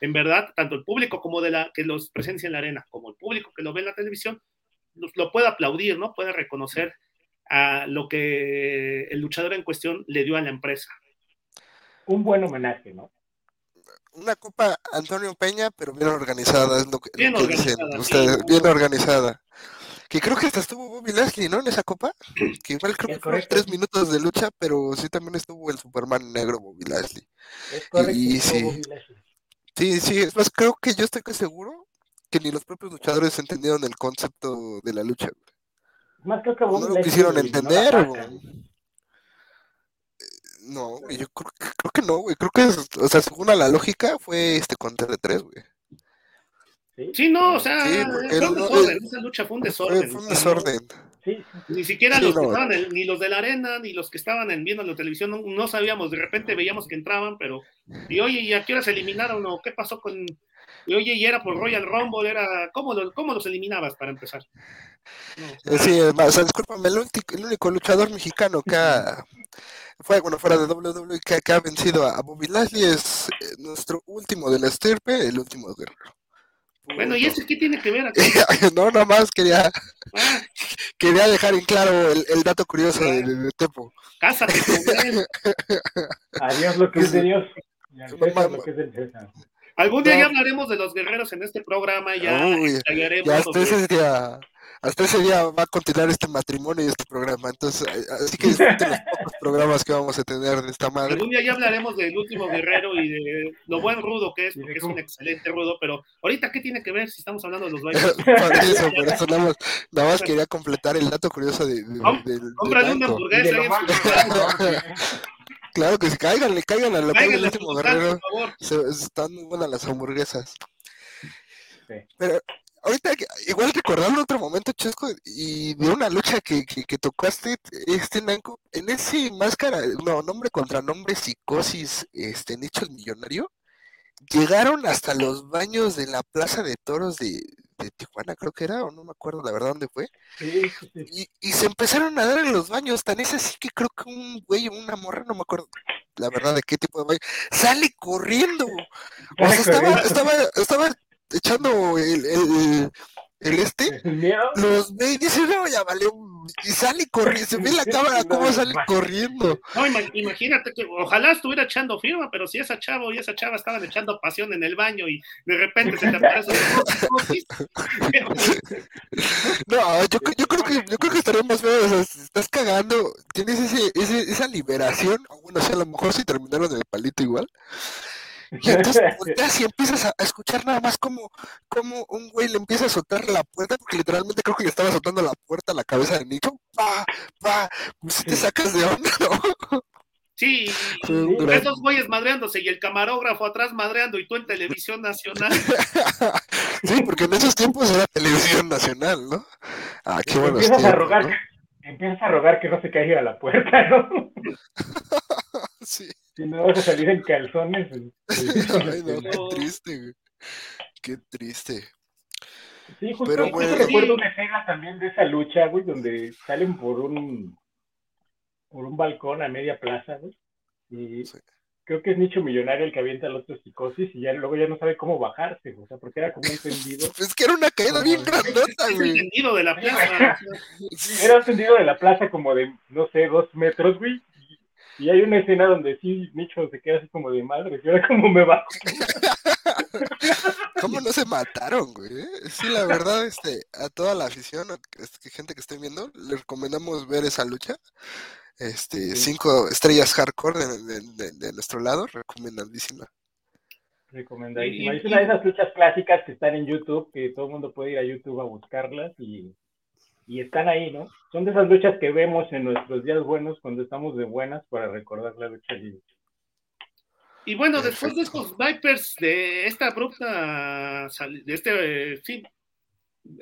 [SPEAKER 5] en verdad, tanto el público como de la que los presencia en la arena, como el público que lo ve en la televisión, lo, lo puede aplaudir, ¿no? Puede reconocer a lo que el luchador en cuestión le dio a la empresa.
[SPEAKER 6] Un buen homenaje, ¿no?
[SPEAKER 1] Una copa Antonio Peña, pero bien organizada, es lo que, lo
[SPEAKER 5] Bien
[SPEAKER 1] que dicen
[SPEAKER 5] organizada,
[SPEAKER 1] ustedes,
[SPEAKER 5] sí.
[SPEAKER 1] bien organizada. Que creo que hasta estuvo Bobby Lashley, ¿no? En esa copa. Que igual creo
[SPEAKER 6] Es
[SPEAKER 1] que fueron tres minutos de lucha, pero sí también estuvo el Superman negro Bobby Lashley.
[SPEAKER 6] Es correcto.
[SPEAKER 1] Y sí.
[SPEAKER 6] Bobby Lashley.
[SPEAKER 1] Sí, sí, es más, creo que yo estoy casi seguro que ni los propios luchadores entendieron el concepto de la lucha.
[SPEAKER 6] Más creo que Bobby
[SPEAKER 1] No lo quisieron entender. No, güey, yo creo, que- creo que no, güey. Creo que, es- o sea, según a la lógica, fue este contra de tres, güey.
[SPEAKER 6] ¿Sí?
[SPEAKER 5] Sí, no, o sea,
[SPEAKER 1] Sí,
[SPEAKER 5] fue un
[SPEAKER 1] no-
[SPEAKER 5] desorden, esa lucha fue un desorden.
[SPEAKER 1] fue un desorden.
[SPEAKER 6] Sí.
[SPEAKER 5] Ni siquiera
[SPEAKER 1] Sí,
[SPEAKER 5] los que estaban, en- ni los de la arena, ni los que estaban en, viendo la televisión, no, no sabíamos, de repente veíamos que entraban, pero, y oye, ¿y a qué hora se eliminaron? ¿O qué pasó con, y oye, y era por Royal Rumble, era, ¿cómo, lo- cómo los eliminabas para empezar? No, o sea,
[SPEAKER 1] Sí, o sea, discúlpame, el, ulti- el único luchador mexicano que ha, fue, bueno, fuera de WWE, que, que ha vencido a Bobby Lashley es eh, nuestro último de la estirpe, el último guerrero.
[SPEAKER 5] Bueno, ¿y ese qué tiene que ver aquí?
[SPEAKER 1] no, nada más quería,
[SPEAKER 5] Ah,
[SPEAKER 1] quería dejar en claro el, el dato curioso de, de- de Tepo.
[SPEAKER 5] cásate con él.
[SPEAKER 6] Adiós lo que es de Dios. Y al
[SPEAKER 1] No
[SPEAKER 6] César
[SPEAKER 1] mames.
[SPEAKER 6] lo que es del César.
[SPEAKER 5] Algún día
[SPEAKER 1] No.
[SPEAKER 5] ya hablaremos de los guerreros en este programa, ya
[SPEAKER 1] Uy, Ya ese día, hasta ese día va a continuar este matrimonio y este programa. Entonces, eh, así que disfruten los pocos programas que vamos a tener de esta madre.
[SPEAKER 5] Algún día ya hablaremos del último guerrero y de lo buen rudo que es,
[SPEAKER 6] de
[SPEAKER 5] porque es un excelente rudo, pero ahorita, ¿qué tiene que ver si estamos hablando de los bailes?
[SPEAKER 1] Por eso, por eso nada más, nada más quería completar el dato curioso de, de-
[SPEAKER 5] Com- Cómprale una
[SPEAKER 6] de
[SPEAKER 5] hamburguesa
[SPEAKER 1] Claro que sí, cáiganle, caigan a la del
[SPEAKER 5] Cáiganle,
[SPEAKER 1] último
[SPEAKER 5] por
[SPEAKER 1] guerrero.
[SPEAKER 5] favor.
[SPEAKER 1] Se- están muy buenas las hamburguesas.
[SPEAKER 6] Sí.
[SPEAKER 1] Pero ahorita, igual recordando otro momento, Chesco, y de una lucha que, que, que tocaste, este Nanco, en ese máscara, no, nombre contra nombre, psicosis, este, Nicho el Millonario, llegaron hasta los baños de la Plaza de Toros de, de Tijuana, creo que era, o no me acuerdo la verdad dónde fue,
[SPEAKER 6] Sí, sí, sí.
[SPEAKER 1] y, y se empezaron a dar en los baños, tan es así que creo que un güey o una morra, no me acuerdo la verdad de qué tipo de baño, sale corriendo. O sea, estaba, estaba, estaba echando el, el, el este, los ve y dice, no, ya valió, y sale corriendo, se ve la cámara cómo sale corriendo.
[SPEAKER 5] No, ima- imagínate que ojalá estuviera echando firma, pero si esa chavo y esa chava estaban echando pasión en el baño y de repente se te aparece
[SPEAKER 1] No, yo, yo creo que yo creo que estaría más feo, o sea, si estás cagando, tienes ese, ese, esa liberación, bueno, o sea, a lo mejor si terminaron el palito igual, y entonces volteas y empiezas a, escuchar nada más como, como un güey le empieza a soltar la puerta, porque literalmente creo que le estaba soltando la puerta a la cabeza de Nicho, pa, pa, pues te sacas de onda, ¿no?
[SPEAKER 5] Sí, esos güeyes madreándose y el camarógrafo atrás madreando y tú en televisión nacional.
[SPEAKER 1] Sí, porque en esos tiempos era televisión nacional, ¿no? Ah, qué buenos
[SPEAKER 6] empiezas a rogar,
[SPEAKER 1] ¿no?
[SPEAKER 6] empiezas a rogar que no se caiga la puerta, ¿no?
[SPEAKER 1] Sí.
[SPEAKER 6] Si no vas a salir en calzones. pues,
[SPEAKER 1] Ay, no, qué
[SPEAKER 5] No.
[SPEAKER 1] triste, güey. Qué triste.
[SPEAKER 6] Sí, justo,
[SPEAKER 1] Pero bueno.
[SPEAKER 6] recuerdo una escena también de esa lucha, güey, donde salen por un por un balcón a media plaza, güey. Y
[SPEAKER 1] Sí.
[SPEAKER 6] creo que es Nicho Millonario el que avienta al otro psicosis y ya luego ya no sabe cómo bajarse, o sea, porque era como un tendido.
[SPEAKER 1] Es que era una caída bien grandota, güey.
[SPEAKER 5] tendido de la plaza.
[SPEAKER 6] Era un tendido de la plaza como de, no sé, dos metros, güey. Y, hay una escena donde sí, Nicho se queda así como de madre, y ahora como me bajo.
[SPEAKER 1] ¿Cómo no se mataron, güey? Sí, la verdad, este, a toda la afición, a este, gente que esté viendo, le recomendamos ver esa lucha. Este,
[SPEAKER 6] Sí.
[SPEAKER 1] cinco estrellas hardcore de, de- de- de nuestro lado, recomendadísima.
[SPEAKER 6] Recomendadísima. Es una de esas luchas clásicas que están en YouTube, que todo el mundo puede ir a YouTube a buscarlas y, y están ahí, ¿no? Son de esas luchas que vemos en nuestros días buenos cuando estamos de buenas para recordar la lucha libre.
[SPEAKER 5] Y bueno, después de estos Vipers, de esta abrupta, de este, eh, sí,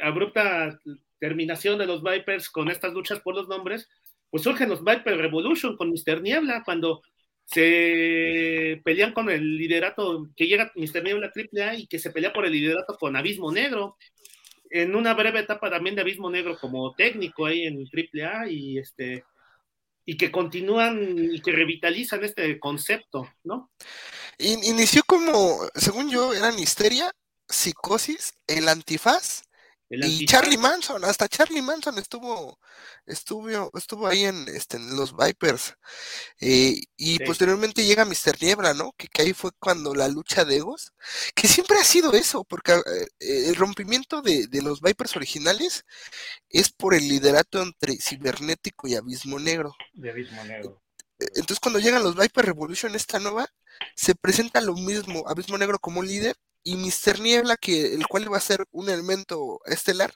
[SPEAKER 5] abrupta terminación de los Vipers con estas luchas por los nombres, pues surgen los Viper Revolution con Mr. Niebla, cuando se pelean con el liderato, que llega Mr. Niebla AAA y que se pelea por el liderato con Abismo Negro, en una breve etapa también de Abismo Negro como técnico ahí en AAA y este y que continúan y que revitalizan este concepto, ¿no?
[SPEAKER 1] In- inició como, según yo, eran Histeria, Psicosis, El Antifaz
[SPEAKER 5] El
[SPEAKER 1] y. Charlie Manson. Hasta Charlie Manson estuvo, estuvo, estuvo ahí en, este, en los Vipers. Eh, y
[SPEAKER 6] Sí.
[SPEAKER 1] posteriormente llega Mr. Niebla, ¿no? Que, que ahí fue cuando la lucha de egos, que siempre ha sido eso, porque eh, el rompimiento de, de los Vipers originales es por el liderato entre Cibernético y Abismo Negro.
[SPEAKER 6] De Abismo Negro.
[SPEAKER 1] Eh, Entonces, cuando llegan los Viper Revolution, esta nueva, se presenta lo mismo, Abismo Negro como líder, y Mr. Niebla, que el cual va a ser un elemento estelar,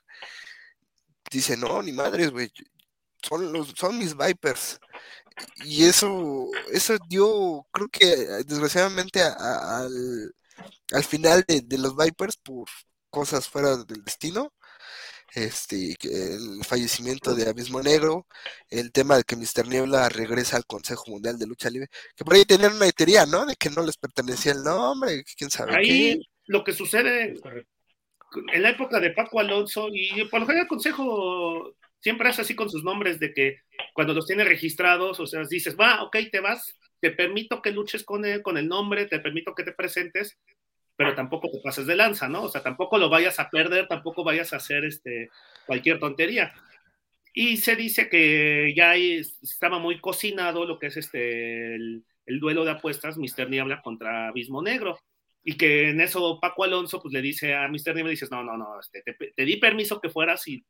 [SPEAKER 1] dice, no, ni madres, güey, son los, son mis Vipers. Y eso, eso dio, creo que desgraciadamente a- al, al final de, de los Vipers, por cosas fuera del destino, este, el fallecimiento de Abismo Negro, el tema de que Mr. Niebla regresa al Consejo Mundial de Lucha Libre, que por ahí tenían una teoría, ¿no? De que no les pertenecía el nombre, quién sabe
[SPEAKER 5] Ahí lo que sucede en la época de Paco Alonso, y por lo general el consejo siempre hace así con sus nombres, de que cuando los tiene registrados, o sea, dices, va, ok, te vas, te permito que luches con el, con el nombre, te permito que te presentes, pero tampoco te pases de lanza, ¿no? O sea, tampoco lo vayas a perder, tampoco vayas a hacer este, cualquier tontería. Y se dice que ya estaba muy cocinado lo que es este el, el duelo de apuestas Mr. Niebla contra Abismo Negro. Y que en eso Paco Alonso pues le dice a Mr. Niebla, dices, no, no, no, este, te, te, di permiso que fueras y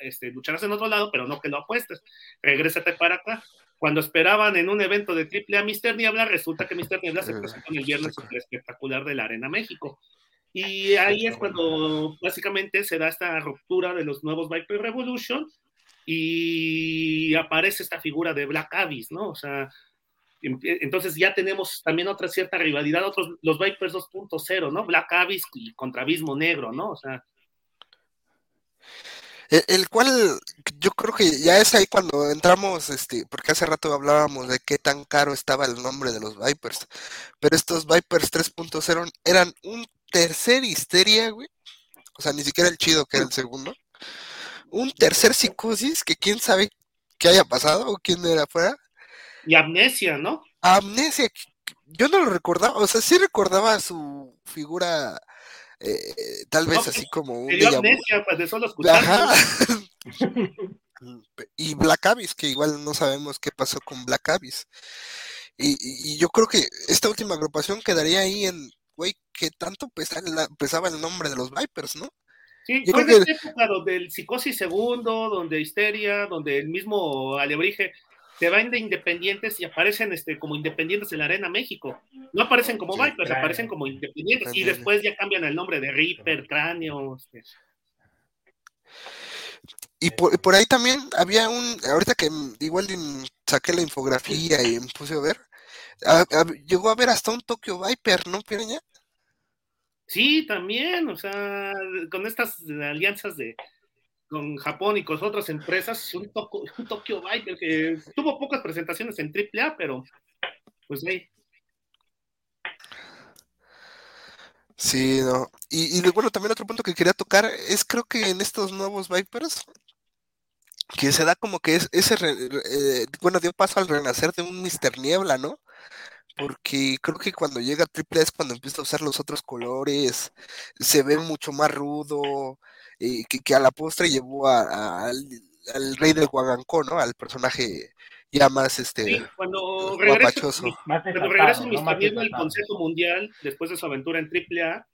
[SPEAKER 5] este, lucharas en otro lado, pero no que lo apuestes. Regrésate para acá. Cuando esperaban en un evento de triple A Mr. Niebla, resulta que Mr. Niebla se presentó en el viernes super espectacular de la Arena México. Y ahí es cuando básicamente se da esta ruptura de los nuevos Viper Revolution y aparece esta figura de Black Abyss, ¿no? O sea, entonces ya tenemos también otra cierta rivalidad, otros, los Vipers 2.0, ¿no? Black Abyss y contra Abismo Negro, ¿no? O sea.
[SPEAKER 1] El, el, cual yo creo que ya es ahí cuando entramos, este, porque hace rato hablábamos de qué tan caro estaba el nombre de los Vipers, pero estos Vipers 3.0 eran un tercer histeria, güey, o sea, ni siquiera el chido que era el segundo, un tercer psicosis que quién sabe qué haya pasado o quién era afuera.
[SPEAKER 5] Y amnesia, ¿no?
[SPEAKER 1] Amnesia, yo no lo recordaba, o sea, sí recordaba su figura eh, tal vez no, así como un
[SPEAKER 5] amnesia, pues de solo
[SPEAKER 1] y Black Abyss, que igual no sabemos qué pasó con Black Abyss. Y, y, y yo creo que esta última agrupación quedaría ahí en, güey, que tanto pesaba, pesaba, el nombre de los Vipers, ¿no?
[SPEAKER 5] Sí, yo fue en que... esta época donde el Psicosis Segundo, donde Histeria, donde el mismo Alebrije se van de independientes y aparecen este, como independientes en la Arena México. No aparecen como sí, Vipers, aparecen como independientes y después ya cambian el nombre de Reaper, Cráneo. Este.
[SPEAKER 1] Y por, por, ahí también había un, ahorita que igual saqué la infografía y me puse a ver, a, a, llegó a ver hasta un Tokyo Viper, ¿no, Pireña?
[SPEAKER 5] Sí, también, o sea, con estas alianzas de, con Japón y con otras empresas, un, toco, un Tokyo Viper que tuvo pocas presentaciones en AAA, pero pues ahí.
[SPEAKER 1] Sí, no. Y, y, bueno, también otro punto que quería tocar es creo que en estos nuevos Vipers, que se da como que es ese, eh, bueno, dio paso al renacer de un Mr. Niebla, ¿no? porque creo que cuando llega Triple es cuando empieza a usar los otros colores, se ve mucho más rudo, eh, que, que, a la postre llevó a, a, al, al, rey del Guagancó, ¿no? Al personaje ya más este
[SPEAKER 5] sí, cuando regresa,
[SPEAKER 1] guapachoso.
[SPEAKER 5] Cuando regresa ¿no? Mr. Niebla al Consejo Mundial, después de su aventura en AAA,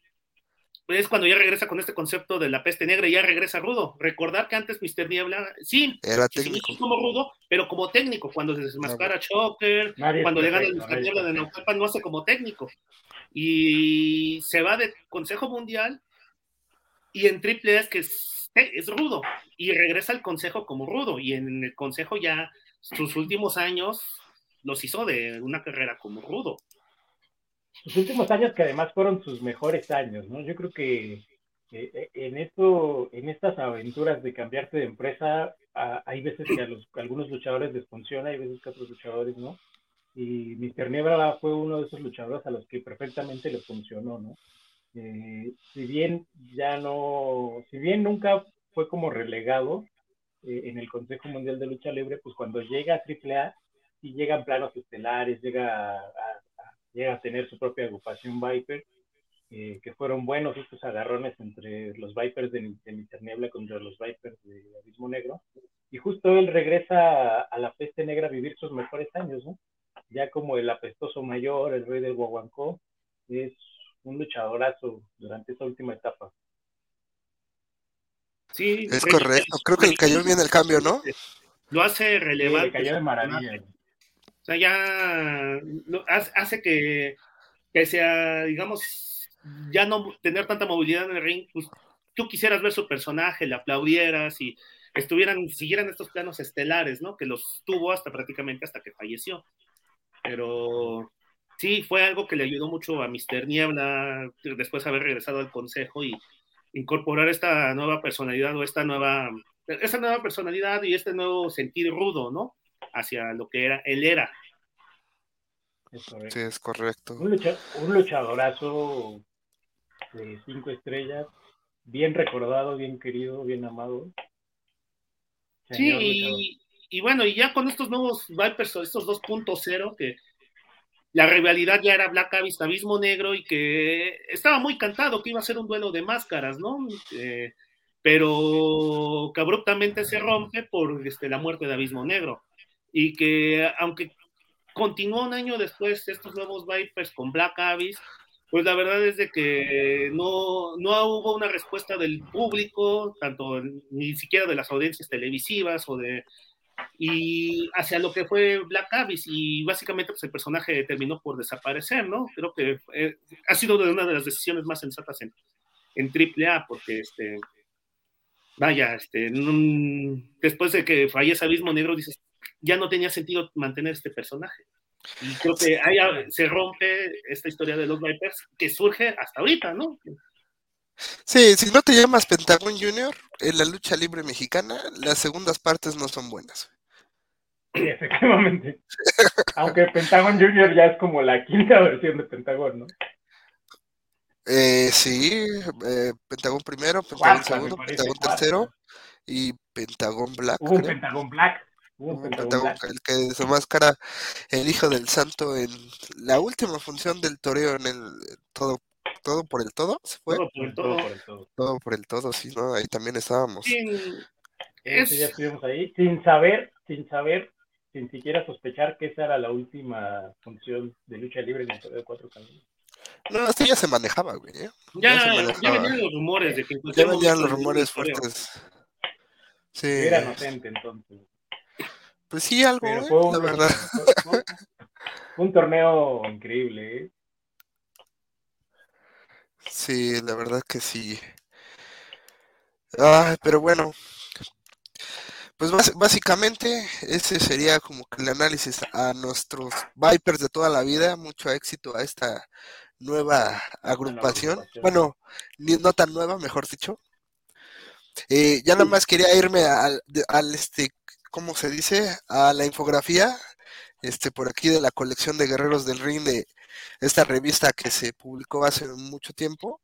[SPEAKER 5] es cuando ya regresa con este concepto de la peste negra y ya regresa rudo. Recordar que antes Mr. Niebla, sí,
[SPEAKER 1] era técnico.
[SPEAKER 5] como rudo, pero como técnico, cuando se desmascara no, Choker, cuando le gana el Mr. Niebla de Naucalpan, no hace como técnico. Y se va de Consejo Mundial y en triple es que es, es rudo y regresa al Consejo como rudo y en el Consejo ya sus últimos años los hizo de una carrera como rudo
[SPEAKER 6] sus últimos años que además fueron sus mejores años, ¿no? Yo creo que eh, en esto, en estas aventuras de cambiarte de empresa, a, hay veces que a, algunos luchadores les funciona, hay veces que a otros luchadores no. Y Mr. Niebla fue uno de esos luchadores a los que perfectamente le funcionó, ¿no? Eh, si bien ya no, si bien nunca fue como relegado eh, en el Consejo Mundial de Lucha Libre, pues cuando llega a AAA, y llegan planos estelares, llega a, llega a tener su propia agrupación Viper, eh, que fueron buenos estos agarrones entre los Vipers de, de. Niebla contra los Vipers de Abismo Negro. Y justo él regresa a, a, la peste negra a vivir sus mejores años, ¿no? Ya como el apestoso mayor, el rey del Guaguancó, es un luchadorazo durante esa última etapa.
[SPEAKER 5] Sí,
[SPEAKER 1] es correcto. Creo que le cayó bien el cambio, ¿no?
[SPEAKER 5] Lo hace relevante.
[SPEAKER 6] Sí, le cayó de maravilla.
[SPEAKER 5] O sea, ya hace que, que sea, digamos, ya no tener tanta movilidad en el ring, pues tú quisieras ver su personaje, le aplaudieras y estuvieran, siguieran estos planos estelares, ¿no? Que los tuvo hasta prácticamente hasta que falleció. Pero sí, fue algo que le ayudó mucho a Mr. Niebla después de haber regresado al consejo y incorporar esta nueva personalidad o esta nueva, esta nueva personalidad y este nuevo sentir rudo, ¿no? hacia lo que era, él era.
[SPEAKER 6] Es.
[SPEAKER 1] Sí, es correcto.
[SPEAKER 6] Un, lucha, un luchadorazo de cinco estrellas, bien recordado, bien querido, bien amado.
[SPEAKER 5] Sí, y, y, bueno, y ya con estos nuevos Vipers, estos 2.0, que la rivalidad ya era Black Abyss, Abismo Negro, y que estaba muy cantado que iba a ser un duelo de máscaras, ¿no? Eh, pero que abruptamente se rompe por este, la muerte de Abismo Negro y que aunque continuó un año después estos nuevos Vipers con Black Abyss, pues la verdad es de que no, no hubo una respuesta del público, tanto ni siquiera de las audiencias televisivas o de y hacia lo que fue Black Abyss y básicamente pues el personaje terminó por desaparecer, ¿no? Creo que eh, ha sido una de las decisiones más sensatas en, en AAA porque este vaya, este después de que fallece Abismo Negro dices, ya no tenía sentido mantener este personaje. Y creo que ahí se rompe esta historia de los Vipers que surge hasta ahorita, ¿no?
[SPEAKER 1] Sí, si no te llamas Pentagon Junior, en la lucha libre mexicana, las segundas partes no son buenas.
[SPEAKER 6] Sí, efectivamente. Aunque Pentagon Junior ya es como la quinta versión de Pentagon, ¿no?
[SPEAKER 1] Eh, sí, eh, Pentagon primero, Pentagon segundo, Pentagon tercero y Pentagon Black.
[SPEAKER 6] Hubo un Pentagon Black.
[SPEAKER 1] el que desenmascara el hijo del santo en la última función del toreo en el todo todo por el todo se fue
[SPEAKER 5] todo por el todo,
[SPEAKER 6] todo por el todo.
[SPEAKER 1] todo por el todo sí no ahí también estábamos
[SPEAKER 5] Sin,
[SPEAKER 6] es... ya estuvimos ahí sin saber sin saber sin siquiera sospechar que esa era la última función de lucha libre en el torneo de cuatro caminos
[SPEAKER 1] no, esto ya se manejaba, güey. ¿eh?
[SPEAKER 5] Ya, ya, manejaba. ya, venían los rumores de que
[SPEAKER 1] ya venían los rumores fuertes. Sí.
[SPEAKER 6] Era inocente entonces.
[SPEAKER 1] Pues sí, algo, ¿eh?
[SPEAKER 6] fue un,
[SPEAKER 1] la verdad.
[SPEAKER 6] Fue, fue un torneo increíble, ¿eh?
[SPEAKER 1] Sí, la verdad que sí. Ay, pero bueno, pues básicamente ese sería como que el análisis a nuestros Vipers de toda la vida. Mucho éxito a esta nueva agrupación.
[SPEAKER 6] agrupación.
[SPEAKER 1] Bueno, ni- no tan nueva, mejor dicho. Eh, ya nada más quería irme al, de- al, este, ¿cómo se dice? A la infografía, este, por aquí de la colección de Guerreros del Ring de esta revista que se publicó hace mucho tiempo.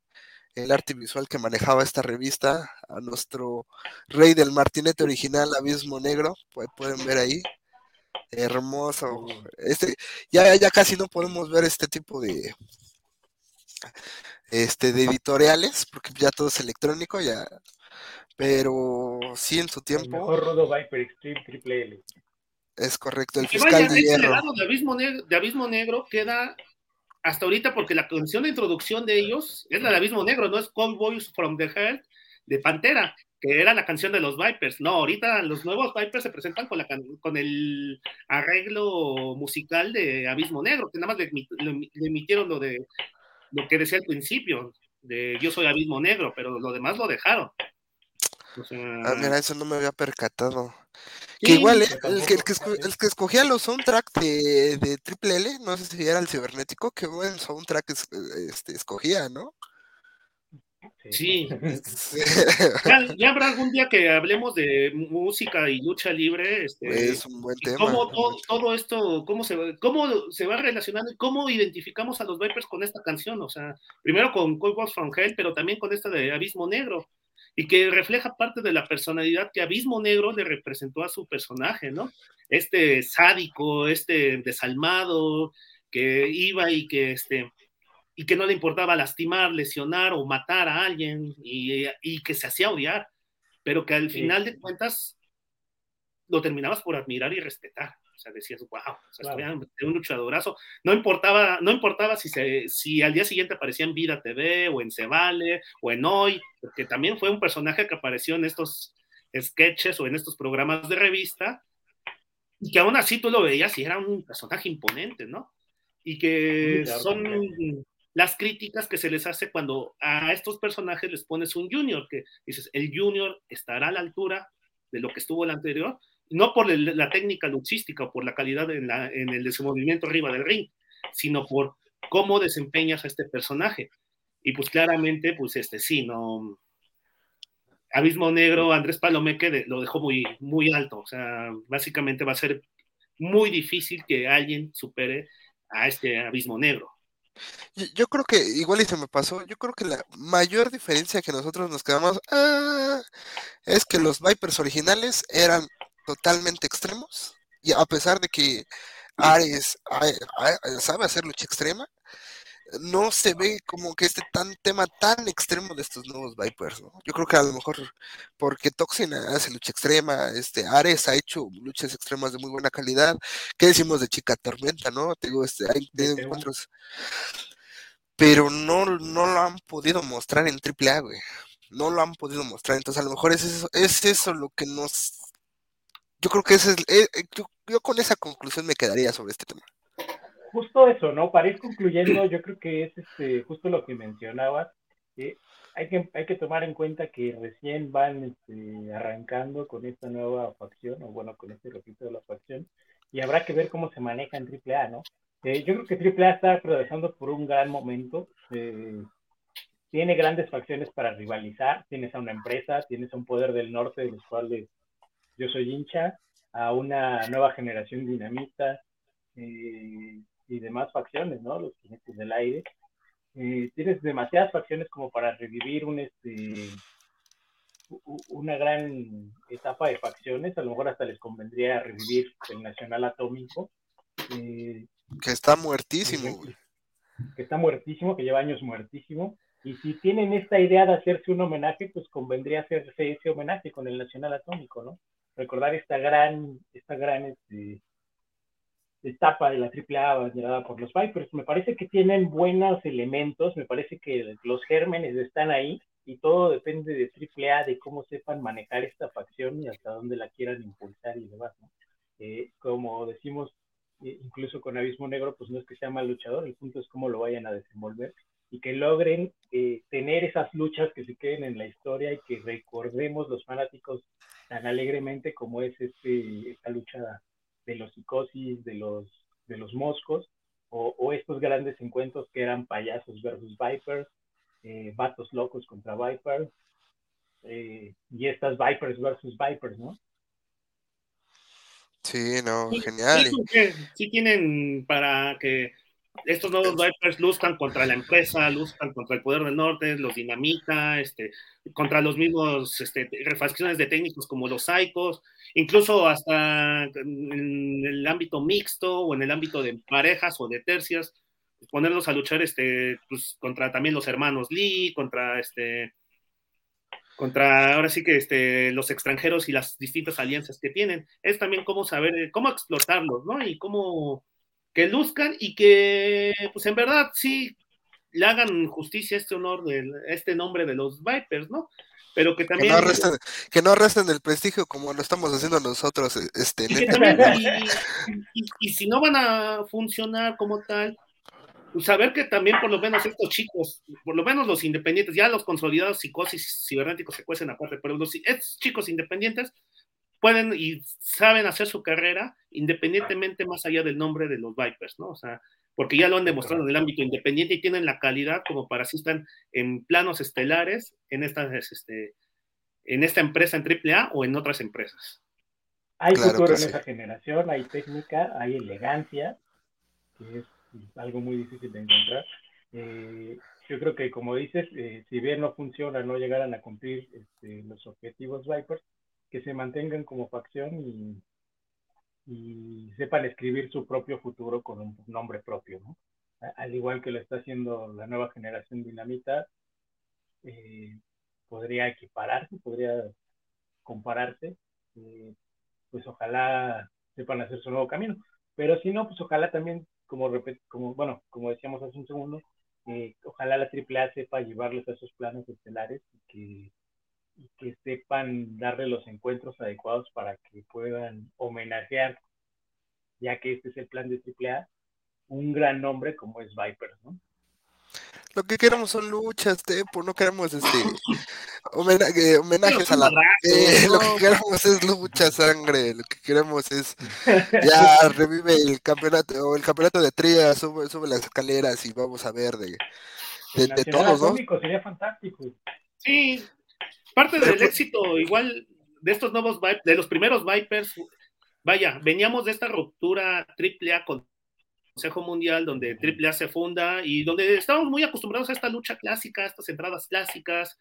[SPEAKER 1] El arte visual que manejaba esta revista, a nuestro rey del martinete original, Abismo Negro, pues pueden ver ahí. Hermoso. Este, ya, ya casi no podemos ver este tipo de este de editoriales, porque ya todo es electrónico, ya. Pero sí en su
[SPEAKER 6] El
[SPEAKER 1] tiempo
[SPEAKER 6] mejor Rudo Viper Extreme Triple L.
[SPEAKER 1] es correcto. El fiscal
[SPEAKER 5] vaya,
[SPEAKER 1] de
[SPEAKER 5] ese
[SPEAKER 1] hierro.
[SPEAKER 5] legado de Abismo, Negro, de Abismo Negro queda hasta ahorita porque la canción de introducción de ellos es la de Abismo Negro, no es Cold Boys from the Hell de Pantera, que era la canción de los Vipers. No, ahorita los nuevos Vipers se presentan con, la con el arreglo musical de Abismo Negro, que nada más le, le- emitieron lo de lo que decía al principio, de Yo soy Abismo Negro, pero lo demás lo dejaron.
[SPEAKER 1] Ah, mira, eso no me había percatado. Que igual, ¿eh? el, que, el, que el escogía los soundtracks de, de Triple L, no sé si era el cibernético, que buen soundtrack es- este, escogía, ¿no?
[SPEAKER 5] Sí. Ya, ya habrá algún día que hablemos de música y lucha libre, este,
[SPEAKER 1] es un buen tema.
[SPEAKER 5] cómo todo, todo esto, cómo se, va- cómo se va relacionando y cómo identificamos a los Vipers con esta canción, o sea, primero con Cold Wars from Hell, pero también con esta de Abismo Negro, y que refleja parte de la personalidad que Abismo Negro le representó a su personaje, ¿no? Este sádico, este desalmado, que iba y que este y que no le importaba lastimar, lesionar o matar a alguien y, y que se hacía odiar, pero que al
[SPEAKER 6] Sí.
[SPEAKER 5] final de cuentas lo terminabas por admirar y respetar. O sea, decías, wow, o sea,
[SPEAKER 6] Claro.
[SPEAKER 5] un luchadorazo. No importaba, no importaba si, se, si al día siguiente aparecía en Vida TV o en Se Vale o en Hoy, porque también fue un personaje que apareció en estos sketches o en estos programas de revista, y que aún así tú lo veías y era un personaje imponente, ¿no? Y que
[SPEAKER 6] claro,
[SPEAKER 5] son las críticas que se les hace cuando a estos personajes les pones un junior, que dices, el junior estará a la altura de lo que estuvo el anterior, no por la técnica luchística o por la calidad en, la- en el desenvolvimiento arriba del ring, sino por cómo desempeñas a este personaje. Y pues claramente, pues este sí, no. Abismo Negro, Andrés Palomeque lo dejó muy, muy alto. O sea, básicamente va a ser muy difícil que alguien supere a este Abismo Negro.
[SPEAKER 1] Yo, yo creo que, igual y se me pasó, yo creo que la mayor diferencia que nosotros nos quedamos ah, es que los Vipers originales eran totalmente extremos, y a pesar de que Ares sabe hacer lucha extrema, no se ve como que este tan tema tan extremo de estos nuevos Vipers, ¿no? Yo creo que a lo mejor porque Toxin hace lucha extrema, este Ares ha hecho luchas extremas de muy buena calidad. ¿Qué decimos de Chica Tormenta, no? Te digo, este, hay encuentros, pero no, no lo han podido mostrar en AAA, güey. No lo han podido mostrar, entonces a lo mejor es eso, es eso lo que nos... Yo creo que ese es, eh, eh, yo, con esa conclusión me quedaría sobre este tema.
[SPEAKER 6] Justo eso, ¿no? Para ir concluyendo, yo creo que es este, justo lo que mencionabas. que hay, que, hay que tomar en cuenta que recién van este, arrancando con esta nueva facción, o bueno, con este repito de la facción, y habrá que ver cómo se maneja en AAA, ¿no? Eh, yo creo que AAA está atravesando por un gran momento. eh, tiene grandes facciones para rivalizar. Tienes a una empresa, tienes a un poder del norte, de los cuales yo soy hincha, a una nueva generación dinamita eh, y demás facciones, ¿no? Los jinetes del aire. Eh, tienes demasiadas facciones como para revivir un, este, una gran etapa de facciones. A lo mejor hasta les convendría revivir el Nacional Atómico. eh,
[SPEAKER 1] Que está muertísimo,
[SPEAKER 6] que-
[SPEAKER 1] güey.
[SPEAKER 6] que está muertísimo, que lleva años muertísimo. Y si tienen esta idea de hacerse un homenaje, pues convendría hacerse ese homenaje con el Nacional Atómico, ¿no? Recordar esta gran, esta gran este, etapa de la AAA abanderada por los Vipers. Me parece que tienen buenos elementos, me parece que los gérmenes están ahí y todo depende de AAA, de cómo sepan manejar esta facción y hasta dónde la quieran impulsar y demás, ¿no? Eh, como decimos, eh, incluso con Abismo Negro, pues no es que sea mal luchador, el punto es cómo lo vayan a desenvolver y que logren eh, tener esas luchas que se queden en la historia y que recordemos los fanáticos tan alegremente como es este, esta lucha de los psicosis, de los, de los moscos, o, o estos grandes encuentros que eran payasos versus Vipers, eh, vatos locos contra Vipers, eh, y estas Vipers versus Vipers, ¿no?
[SPEAKER 1] Sí, no,
[SPEAKER 5] Sí,
[SPEAKER 1] genial.
[SPEAKER 5] sí tienen para que estos nuevos Vipers luzcan contra la empresa, luzcan contra el poder del norte, los dinamita, este, contra los mismos este, refacciones de técnicos como los Psychos, incluso hasta en el ámbito mixto o en el ámbito de parejas o de tercias, ponerlos a luchar este, pues, contra también los hermanos Lee, contra este contra ahora sí que este, los extranjeros y las distintas alianzas que tienen. Es también cómo saber, cómo explotarlos, ¿no? Y cómo que luzcan y que, pues en verdad, sí, le hagan justicia a este honor, de este nombre de los Vipers, ¿no? Pero que también...
[SPEAKER 1] Que no, arresten, que no arresten el prestigio como lo estamos haciendo nosotros. Este,
[SPEAKER 5] y, también, y, y, si no van a funcionar como tal, saber que también por lo menos estos chicos, por lo menos los independientes, ya los consolidados psicosis cibernéticos se cuecen aparte, pero los estos chicos independientes pueden y saben hacer su carrera independientemente más allá del nombre de los Vipers, ¿no? O sea, porque ya lo han demostrado en el ámbito independiente y tienen la calidad como para si están en planos estelares en esta, este, en esta empresa en AAA o en otras empresas.
[SPEAKER 6] Hay futuro en esa generación, hay técnica, hay elegancia, que es algo muy difícil de encontrar. Eh, yo creo que, como dices, eh, si bien no funciona, no llegaran a cumplir este, los objetivos Vipers, que se mantengan como facción y, sepan escribir su propio futuro con un nombre propio, ¿no? Al igual que lo está haciendo la nueva generación Dinamita, eh, podría equipararse, podría compararse, pues ojalá sepan hacer su nuevo camino. Pero si no, pues ojalá también como, como, bueno, como decíamos hace un segundo, eh, ojalá la AAA sepa llevarles a esos planos estelares y que, y que sepan darle los encuentros adecuados para que puedan homenajear, ya que este es el plan de AAA, un gran nombre como es Viper, ¿no?
[SPEAKER 1] Lo que queremos son luchas, Tepo, no queremos este homenaje, homenajes a la eh, lo que queremos es lucha, sangre, lo que queremos es ya revive el campeonato o el campeonato de tría, sube, sube las escaleras y vamos a ver de, de, de todos, ¿no?
[SPEAKER 6] Sería fantástico.
[SPEAKER 5] Sí, parte del éxito igual de estos nuevos de los primeros Vipers, vaya, veníamos de esta ruptura triple A con Consejo Mundial, donde AAA se funda y donde estamos muy acostumbrados a esta lucha clásica, a estas entradas clásicas,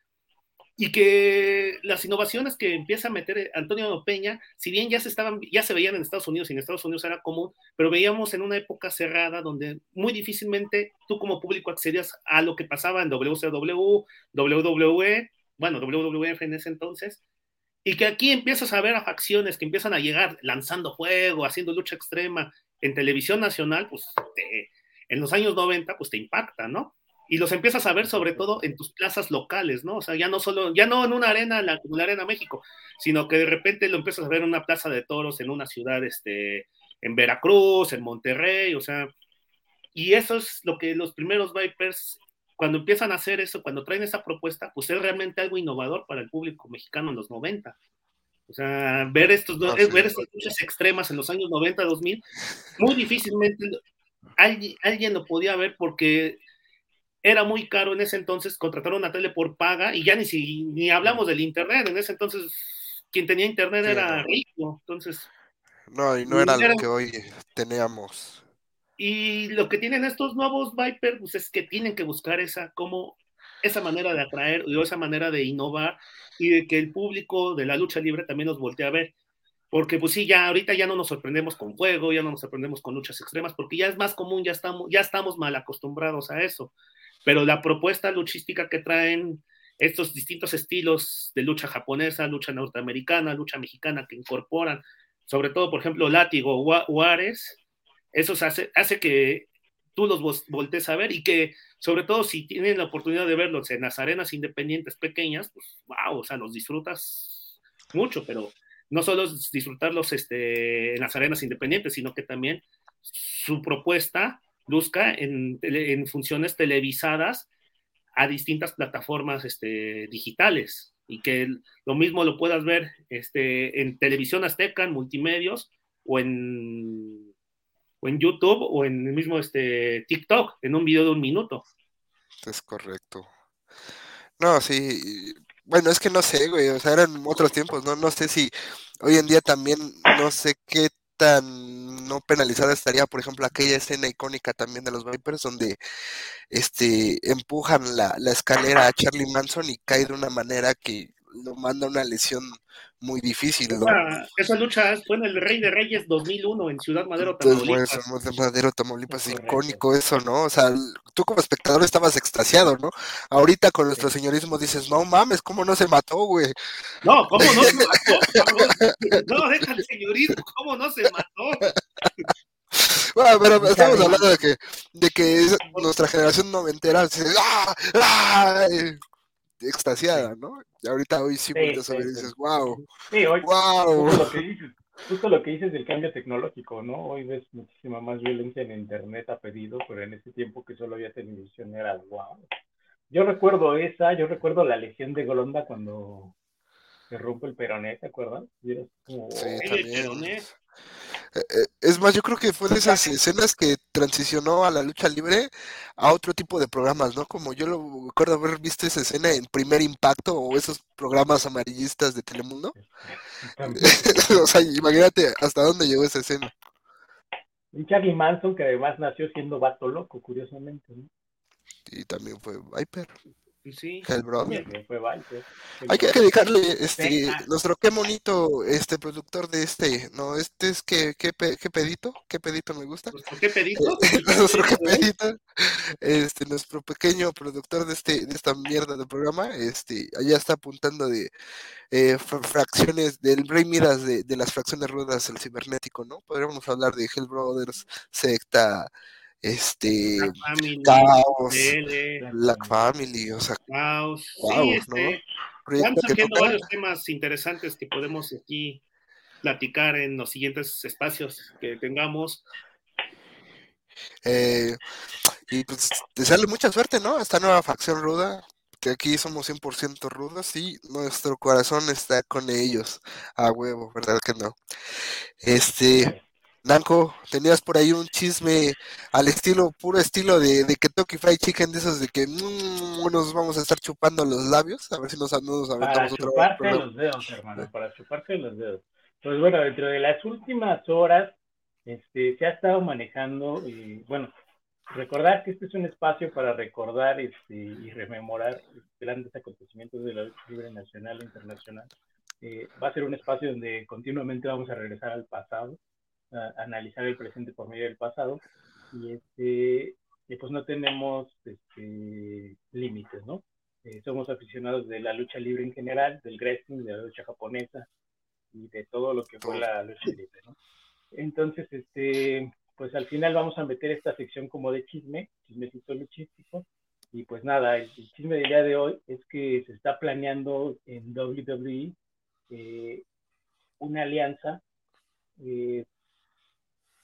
[SPEAKER 5] y que las innovaciones que empieza a meter Antonio Peña, si bien ya se estaban, ya se veían en Estados Unidos y en Estados Unidos era común, pero veíamos en una época cerrada donde muy difícilmente tú como público accedías a lo que pasaba en WCW, WWE, bueno, WWF en ese entonces, y que aquí empiezas a ver a facciones que empiezan a llegar lanzando fuego, haciendo lucha extrema, en televisión nacional, pues en los años 90, pues te impacta, ¿no? Y los empiezas a ver sobre todo en tus plazas locales, ¿no? O sea, ya no solo, ya no en una arena, la, la Arena México, sino que de repente lo empiezas a ver en una plaza de toros, en una ciudad, este, en Veracruz, en Monterrey, o sea, y eso es lo que los primeros Vipers, cuando empiezan a hacer eso, cuando traen esa propuesta, pues es realmente algo innovador para el público mexicano en los 90. O sea, ver, estos, ah, ver estas luchas extremas en los años 90, 2000, muy difícilmente alguien, alguien lo podía ver porque era muy caro en ese entonces contratar una tele por paga y ya ni, si, ni hablamos del internet. En ese entonces, quien tenía internet era rico. Entonces.
[SPEAKER 1] No, y no era lo que hoy teníamos.
[SPEAKER 5] Y lo que tienen estos nuevos Viper, pues es que tienen que buscar esa, como, esa manera de atraer, o esa manera de innovar y de que el público de la lucha libre también nos voltee a ver. Porque pues sí, ya ahorita ya no nos sorprendemos con juego, ya no nos sorprendemos con luchas extremas, porque ya es más común, ya estamos, ya estamos mal acostumbrados a eso. Pero la propuesta luchística que traen estos distintos estilos de lucha japonesa, lucha norteamericana, lucha mexicana que incorporan, sobre todo, por ejemplo, Látigo, Juárez, eso hace, hace que tú los voltees a ver y que sobre todo si tienen la oportunidad de verlos en las arenas independientes pequeñas, pues wow, o sea, los disfrutas mucho, pero no solo disfrutarlos este, en las arenas independientes, sino que también su propuesta en, en funciones televisadas a distintas plataformas este, digitales y que lo mismo lo puedas ver este, en televisión azteca, en multimedios o en en YouTube o en el mismo este, TikTok, en un video de un minuto.
[SPEAKER 1] Es correcto. No, sí. Bueno, es que no sé, güey. O sea, eran otros tiempos, ¿no? No sé si hoy en día también, no sé qué tan no penalizada estaría, por ejemplo, aquella escena icónica también de los Vipers donde este empujan la, la escalera a Charlie Manson y cae de una manera que lo manda a una lesión muy difícil, ¿no?
[SPEAKER 5] Esa, esa lucha fue en el Rey de Reyes 2001 en Ciudad Madero,
[SPEAKER 1] Pues,
[SPEAKER 5] Tamaulipas.
[SPEAKER 1] bueno, de Madero, Tamaulipas,
[SPEAKER 6] Es
[SPEAKER 1] icónico eso, ¿no? O sea, tú como espectador estabas extasiado, ¿no? Ahorita con nuestro señorismo dices, no mames, ¿cómo no se mató, güey?
[SPEAKER 5] No, ¿cómo no se mató? No, deja el señorito, ¿cómo no se mató?
[SPEAKER 1] Bueno, pero
[SPEAKER 6] Charlie
[SPEAKER 1] estamos hablando de que, de que es- nuestra generación noventera dice, ¡ah! ¡ah! Extasiada, ¿no? Y ahorita hoy sí,
[SPEAKER 6] Sí, sí, sí.
[SPEAKER 1] dices, wow,
[SPEAKER 6] Sí, hoy,
[SPEAKER 1] wow.
[SPEAKER 6] justo lo que dices, justo lo que dices del cambio tecnológico, ¿no? Hoy ves muchísima más violencia en internet a pedido, pero en ese tiempo que solo había televisión era wow. Yo recuerdo esa, yo recuerdo la lesión de Golonda cuando se rompe el peroné, ¿te acuerdas? Y era como,
[SPEAKER 1] Sí,
[SPEAKER 5] Ay,
[SPEAKER 1] también.
[SPEAKER 5] ¿Eh?
[SPEAKER 1] Eh, Es más, yo creo que fue de esas escenas que transicionó a la lucha libre a otro tipo de programas, ¿no? Como yo lo recuerdo haber visto esa escena en Primer Impacto o esos programas amarillistas de Telemundo. O sea, imagínate hasta dónde llegó esa escena.
[SPEAKER 6] Y Charlie Manson, que además nació siendo vato loco, curiosamente, ¿no?
[SPEAKER 1] Y también fue Viper,
[SPEAKER 5] Sí.
[SPEAKER 6] Fue.
[SPEAKER 1] Hay que, dedicarle, este, nuestro qué bonito, este, productor de este, no, este es que, qué, qué pedito, qué pedito me gusta.
[SPEAKER 5] Pues, ¿por ¿Qué pedito?
[SPEAKER 1] nuestro qué pedito, este, nuestro pequeño productor de este, de esta mierda de programa, este, allá está apuntando de eh, fra- fracciones del Rey Midas de, de las fracciones rudas, el cibernético, ¿no? Podríamos hablar de Hell Brothers, Secta, este,
[SPEAKER 5] Black Family,
[SPEAKER 1] Caos,
[SPEAKER 5] DL,
[SPEAKER 1] Black Family, o sea,
[SPEAKER 5] Caos.
[SPEAKER 1] Guau,
[SPEAKER 5] sí,
[SPEAKER 1] ¿no?
[SPEAKER 5] este, Van
[SPEAKER 1] que
[SPEAKER 5] surgiendo varios temas interesantes que podemos aquí platicar en los siguientes espacios que tengamos.
[SPEAKER 1] Eh, y pues desearle mucha suerte, ¿no? A esta nueva facción ruda, que aquí somos 100% rudos y nuestro corazón está con ellos, a huevo, ¿verdad que no? Este, Nanco, tenías por ahí un chisme al estilo, puro estilo de, de Kentucky Fried Chicken, de esos de que mm, nos vamos a estar chupando los labios, a ver si nos, nos
[SPEAKER 6] Para
[SPEAKER 1] aventamos otro
[SPEAKER 6] chuparte
[SPEAKER 1] programa.
[SPEAKER 6] los dedos, hermano, para chuparte los dedos. Pues bueno, dentro de las últimas horas este, se ha estado manejando, y bueno, recordar que este es un espacio para recordar este, y rememorar grandes acontecimientos de la lucha libre nacional e internacional. Eh, va a ser un espacio donde continuamente vamos a regresar al pasado, a, analizar el presente por medio del pasado, y, este, y pues no tenemos este, límites, ¿no? Eh, somos aficionados de la lucha libre en general, del wrestling, de la lucha japonesa y de todo lo que fue la lucha libre, ¿no? Entonces, este, pues al final vamos a meter esta sección como de chisme, chismecito luchístico, y pues nada, el, el chisme del día de hoy es que se está planeando en WWE eh, una alianza eh,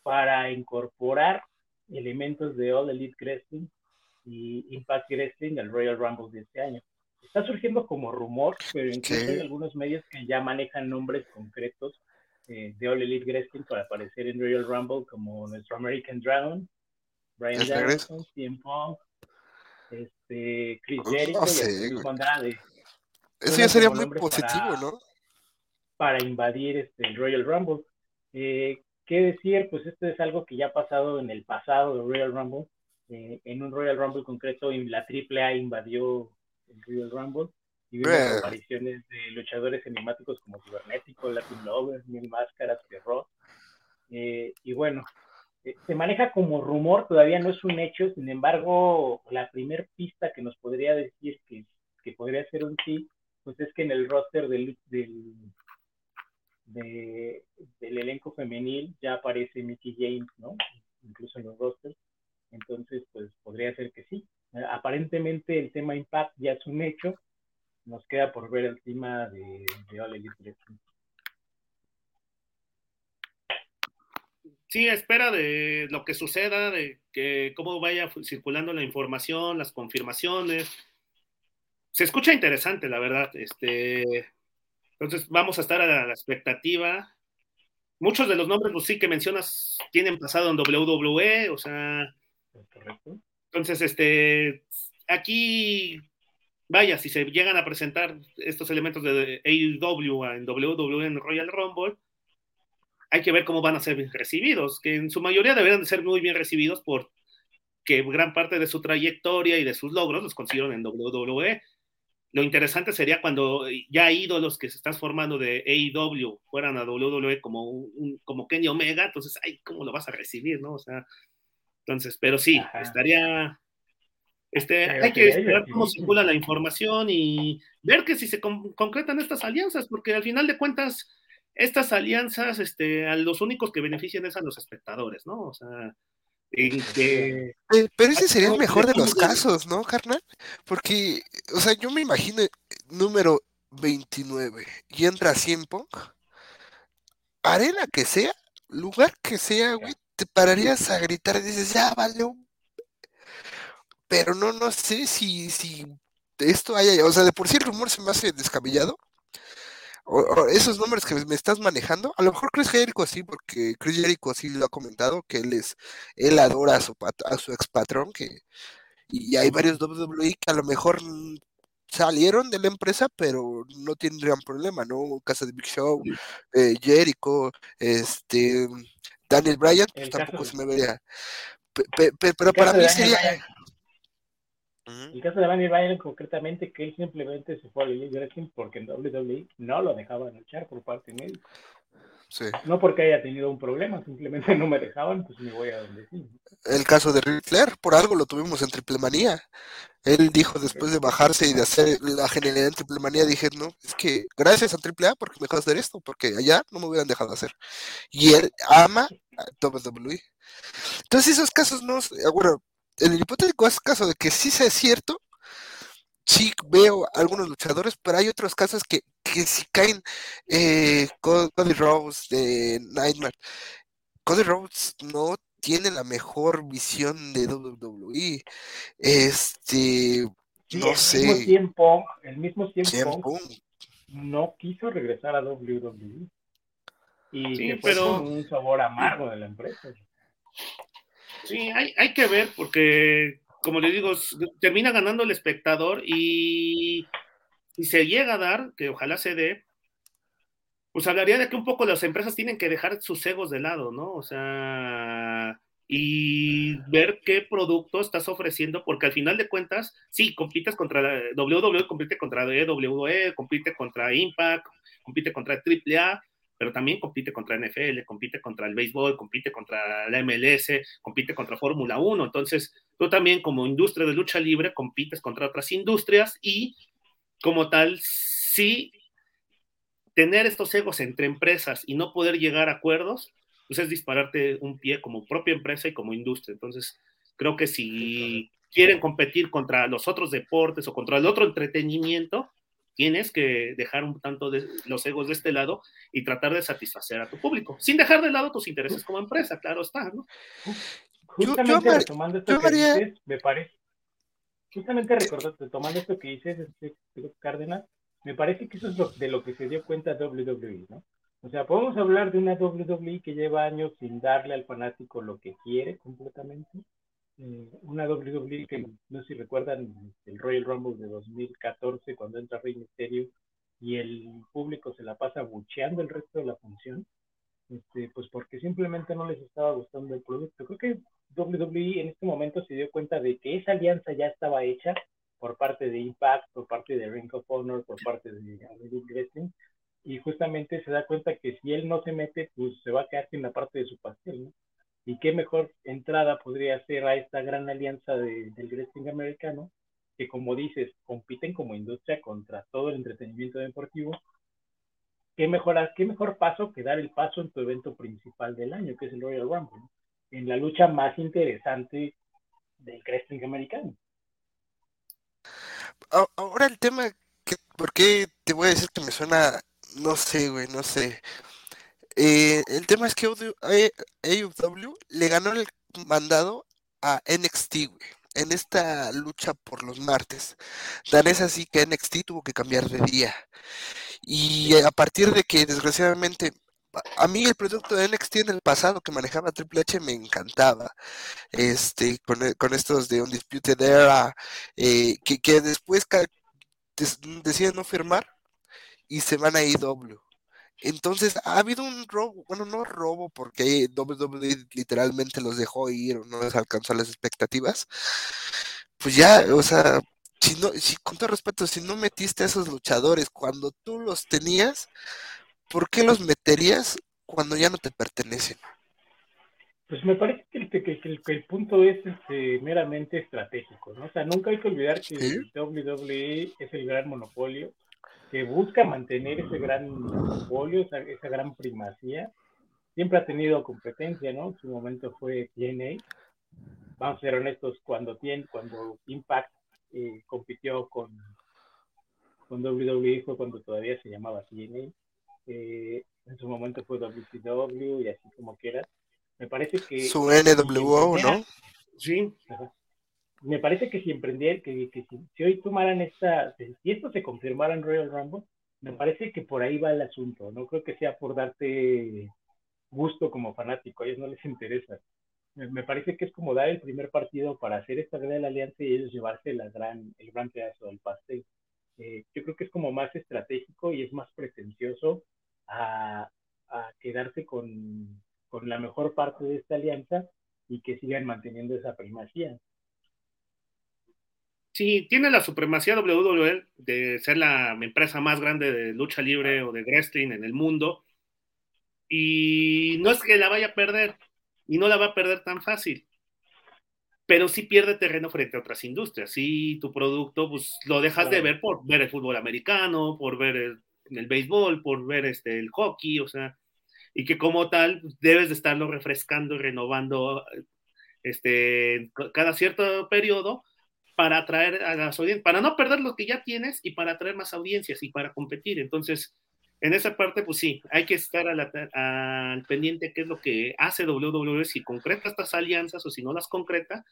[SPEAKER 6] para incorporar elementos de All Elite Wrestling y Impact Wrestling al Royal Rumble de este año. Está surgiendo como rumor, pero incluso hay algunos medios que ya manejan nombres concretos eh, de All Elite Wrestling para aparecer en Royal Rumble, como nuestro American Dragon, Brian. Danielson, CM Punk, este, Chris
[SPEAKER 1] No
[SPEAKER 6] Jericho y
[SPEAKER 1] sé,
[SPEAKER 6] hasta Luis
[SPEAKER 1] güey.
[SPEAKER 6] Andrade
[SPEAKER 1] Eso ya sería muy positivo,
[SPEAKER 6] para-
[SPEAKER 1] ¿no?
[SPEAKER 6] para invadir este, el Royal Rumble. Eh, ¿Qué decir? Pues esto es algo que ya ha pasado en el pasado de Royal Rumble. Eh, en un Royal Rumble concreto, y la AAA invadió el Royal Rumble y vimos
[SPEAKER 1] Bueno.
[SPEAKER 6] apariciones de luchadores enigmáticos como Cibernético, Latin Lover, Mil Máscaras, Perrot. Eh, y bueno, eh, se maneja como rumor, todavía no es un hecho, sin embargo, la primer pista que nos podría decir que, que podría ser un sí, pues es que en el roster del, del, de- del elenco femenil ya aparece Mickey James, ¿no? Incluso en los rosters. Entonces, pues podría ser que sí. Aparentemente el tema Impact ya es un hecho. Nos queda por ver el tema de, de All Elite.
[SPEAKER 5] Sí, espera de lo que suceda, de que cómo vaya circulando la información, las confirmaciones. Se escucha interesante, la verdad. Este, entonces vamos a estar a la, expectativa. Muchos de los nombres, pues sí, que mencionas, tienen pasado en WWE, o sea,
[SPEAKER 6] ¿Es correcto?
[SPEAKER 5] entonces, este, aquí, vaya, si se llegan a presentar estos elementos de AEW en WWE en Royal Rumble, hay que ver cómo van a ser recibidos, que en su mayoría deberían de ser muy bien recibidos por que gran parte de su trayectoria y de sus logros los consiguieron en WWE. Lo interesante sería cuando ya ídolos que se están formando de AEW fueran a WWE como, un, como Kenny Omega, entonces, ay, ¿cómo lo vas a recibir, no? O sea, entonces, pero sí, Ajá. estaría, este, hay que esperar cómo circula la información y ver que si se con, concretan estas alianzas, porque al final de cuentas, estas alianzas, este, a los únicos que benefician es a los espectadores, ¿no? O sea,
[SPEAKER 1] Pero ese sería el mejor de los casos, ¿no, carnal? Porque, o sea, yo me imagino número 29 y entra 100 Punk, arena que sea, lugar que sea, güey, te pararías a gritar y dices, ya vale Pero no, no sé si, si esto haya, o sea, de por sí el rumor se me hace descabellado o, esos nombres que me estás manejando, a lo mejor Chris Jericho sí, porque Chris Jericho sí lo ha comentado, que él es, él adora a su, a su ex patrón, que, y hay varios WWE que a lo mejor salieron de la empresa, pero no tendrían problema, ¿no? Casa de Big Show, eh, Jericho, este, Daniel Bryan, pues tampoco se me vería. pero para mí sería...
[SPEAKER 6] El caso de Daniel Bryan concretamente que él simplemente se fue a Lily Wrestling porque en WWE no lo dejaban luchar por parte médico. Sí. No porque haya tenido un problema, simplemente no me dejaban, pues me voy a donde sí.
[SPEAKER 1] El caso de Ric Flair, por algo lo tuvimos en Triple Manía. Él dijo después de bajarse y de hacer la genialidad en Triple Manía, dije, no, es que gracias a Triple A porque me dejó hacer esto, porque allá no me hubieran dejado hacer. Y él ama a WWE. Entonces esos casos no, bueno, en el hipotético caso de que sí sea cierto, sí veo algunos luchadores, pero hay otros casos que, que si caen eh, Cody Rhodes de Nightmare. Cody Rhodes no tiene la mejor visión de WWE. Este, no sé.
[SPEAKER 6] Mismo tiempo, el mismo tiempo, no quiso regresar a WWE. Y sí, pero... un sabor amargo de la empresa.
[SPEAKER 5] Sí, hay, hay que ver porque, como le digo, termina ganando el espectador y si se llega a dar, que ojalá se dé, pues hablaría de que un poco las empresas tienen que dejar sus egos de lado, ¿no? O sea, y ver qué producto estás ofreciendo, porque al final de cuentas, sí, compites contra WWE, compite contra WWE, compite contra Impact, compite contra AAA, pero también compite contra NFL, compite contra el béisbol, compite contra la MLS, compite contra Fórmula 1. Entonces, tú también como industria de lucha libre compites contra otras industrias y como tal, sí, tener estos egos entre empresas y no poder llegar a acuerdos, pues es dispararte un pie como propia empresa y como industria. Entonces, creo que si quieren competir contra los otros deportes o contra el otro entretenimiento, tienes que dejar un tanto de los egos de este lado y tratar de satisfacer a tu público, sin dejar de lado tus intereses como empresa, claro está, ¿no?
[SPEAKER 6] Justamente yo, retomando esto que dices, me parece, justamente recordando, tomando esto que dices, este, Cárdenas, me parece que eso es lo, de lo que se dio cuenta WWE, ¿no? O sea, podemos hablar de una WWE que lleva años sin darle al fanático lo que quiere completamente, eh, una WWE que no sé si recuerdan el Royal Rumble de 2014 cuando entra Rey Mysterio y el público se la pasa bucheando el resto de la función, este, pues porque simplemente no les estaba gustando el producto. Creo que WWE en este momento se dio cuenta de que esa alianza ya estaba hecha por parte de Impact, por parte de Ring of Honor, por parte de Wrestling, y justamente se da cuenta que si él no se mete, pues se va a quedar sin la parte de su pastel, ¿no? Y qué mejor entrada podría ser a esta gran alianza de, del wrestling americano, que como dices, compiten como industria contra todo el entretenimiento deportivo. ¿Qué mejor, qué mejor paso que dar el paso en tu evento principal del año, que es el Royal Rumble, en la lucha más interesante del wrestling americano?
[SPEAKER 1] Ahora el tema, que, ¿por qué te voy a decir que me suena, no sé, güey, no sé. Eh, el tema es que AEW le ganó el mandado a NXT, en esta lucha por los martes. Tan es así que NXT tuvo que cambiar de día. Y a partir de que, desgraciadamente, a mí el producto de NXT en el pasado que manejaba Triple H me encantaba. Este, con, e, estos de Undisputed Era, eh, que, que después deciden no firmar y se van a IW Entonces, ha habido un robo, bueno, no robo, porque WWE literalmente los dejó ir o no les alcanzó las expectativas. Pues ya, o sea, si no, si con todo respeto, si no metiste a esos luchadores cuando tú los tenías, ¿por qué los meterías cuando ya no te pertenecen?
[SPEAKER 6] Pues me parece que el, que, que el, que el punto es este, meramente estratégico, ¿no? O sea, nunca hay que olvidar que
[SPEAKER 1] Sí.
[SPEAKER 6] WWE es el gran monopolio que busca mantener ese gran monopolio, esa, esa gran primacía. Siempre ha tenido competencia, ¿no? En su momento fue TNA. Vamos a ser honestos, cuando, TN, cuando Impact eh, compitió con, con WWE fue cuando todavía se llamaba TNA. Eh, en su momento fue WCW y así como quieras. Me parece que...
[SPEAKER 1] Su NWO, ¿no?
[SPEAKER 5] Sí,
[SPEAKER 6] Ajá. Me parece que si emprendieran, que, que si, si hoy tomaran esta, si esto se confirmara en Royal Rumble, me parece que por ahí va el asunto. No creo que sea por darte gusto como fanático, a ellos no les interesa. Me, me parece que es como dar el primer partido para hacer esta gran alianza y ellos llevarse la gran, el gran pedazo del pastel. Eh, yo creo que es como más estratégico y es más pretencioso a, a quedarse con, con la mejor parte de esta alianza y que sigan manteniendo esa primacía.
[SPEAKER 5] Sí, tiene la supremacía WWE de ser la empresa más grande de lucha libre o de wrestling en el mundo. Y no es que la vaya a perder, y no la va a perder tan fácil. Pero sí pierde terreno frente a otras industrias. Sí, tu producto pues, lo dejas de ver por ver el fútbol americano, por ver el, el béisbol, por ver este, el hockey, o sea, y que como tal pues, debes de estarlo refrescando y renovando este, cada cierto periodo para atraer a las audiencias, para no perder lo que ya tienes y para atraer más audiencias y para competir. Entonces, en esa parte, pues sí, hay que estar a la, a, al pendiente qué es lo que hace WWE, si concreta estas alianzas o si no las concreta,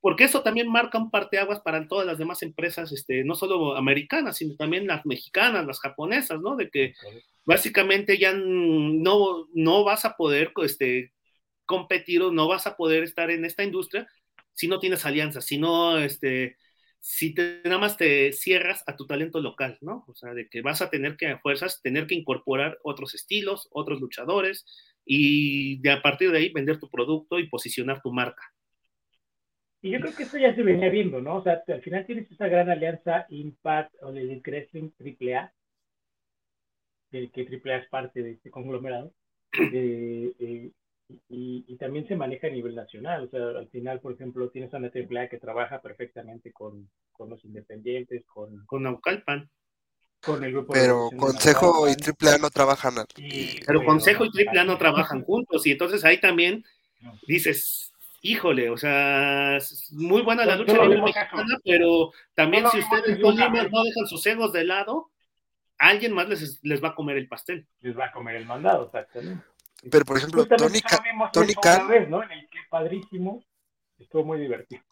[SPEAKER 5] porque eso también marca un parteaguas para todas las demás empresas, este, no solo americanas, sino también las mexicanas, las japonesas, ¿no? De que básicamente ya no, no vas a poder este, competir o no vas a poder estar en esta industria si no tienes alianzas, si no, este, si te, nada más te cierras a tu talento local, ¿no? O sea, de que vas a tener que a fuerzas, tener que incorporar otros estilos, otros luchadores y de a partir de ahí vender tu producto y posicionar tu marca.
[SPEAKER 6] Y yo creo que esto ya se venía viendo, ¿no? O sea, al final tienes esa gran alianza Impact o el Wrestling AAA, del que AAA es parte de este conglomerado, eh, y, y, también se maneja a nivel nacional. O sea, al final, por ejemplo, tienes una AAA que trabaja perfectamente con, con los independientes, con,
[SPEAKER 5] con Naucalpan.
[SPEAKER 6] Con el grupo
[SPEAKER 1] pero Consejo y AAA no trabajan.
[SPEAKER 5] Y, pero Consejo y AAA no trabajan juntos. Y entonces ahí también dices, híjole, o sea, es muy buena la lucha libre mexicana, pero también no, si ustedes no, no dejan sus egos de lado, alguien más les, les va a comer el pastel.
[SPEAKER 6] Les va a comer el mandado, exactamente.
[SPEAKER 1] Pero por ejemplo, Tony, Ca Tony Khan.
[SPEAKER 6] Vez, ¿no? En el que padrísimo, estuvo muy divertido.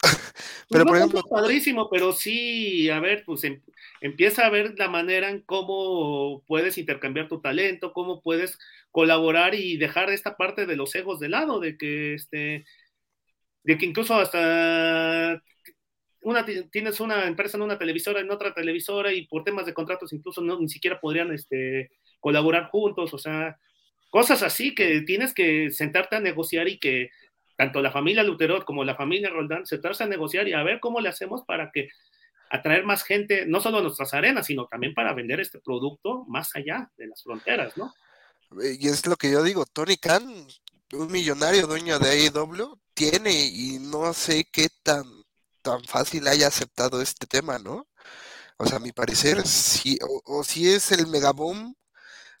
[SPEAKER 5] pero pues por ejemplo, padrísimo, pero sí, a ver, pues em, empieza a ver la manera en cómo puedes intercambiar tu talento, cómo puedes colaborar y dejar esta parte de los egos de lado, de que este, de que incluso hasta una, tienes una empresa en una televisora, en otra televisora y por temas de contratos incluso no, ni siquiera podrían este, colaborar juntos, o sea, cosas así que tienes que sentarte a negociar y que tanto la familia Luterot como la familia Roldán sentarse a negociar y a ver cómo le hacemos para que atraer más gente, no solo a nuestras arenas, sino también para vender este producto más allá de las fronteras, ¿no?
[SPEAKER 1] Y es lo que yo digo, Tony Khan, un millonario dueño de AEW, tiene y no sé qué tan, tan fácil haya aceptado este tema, ¿no? O sea, a mi parecer, si, o, o si es el megaboom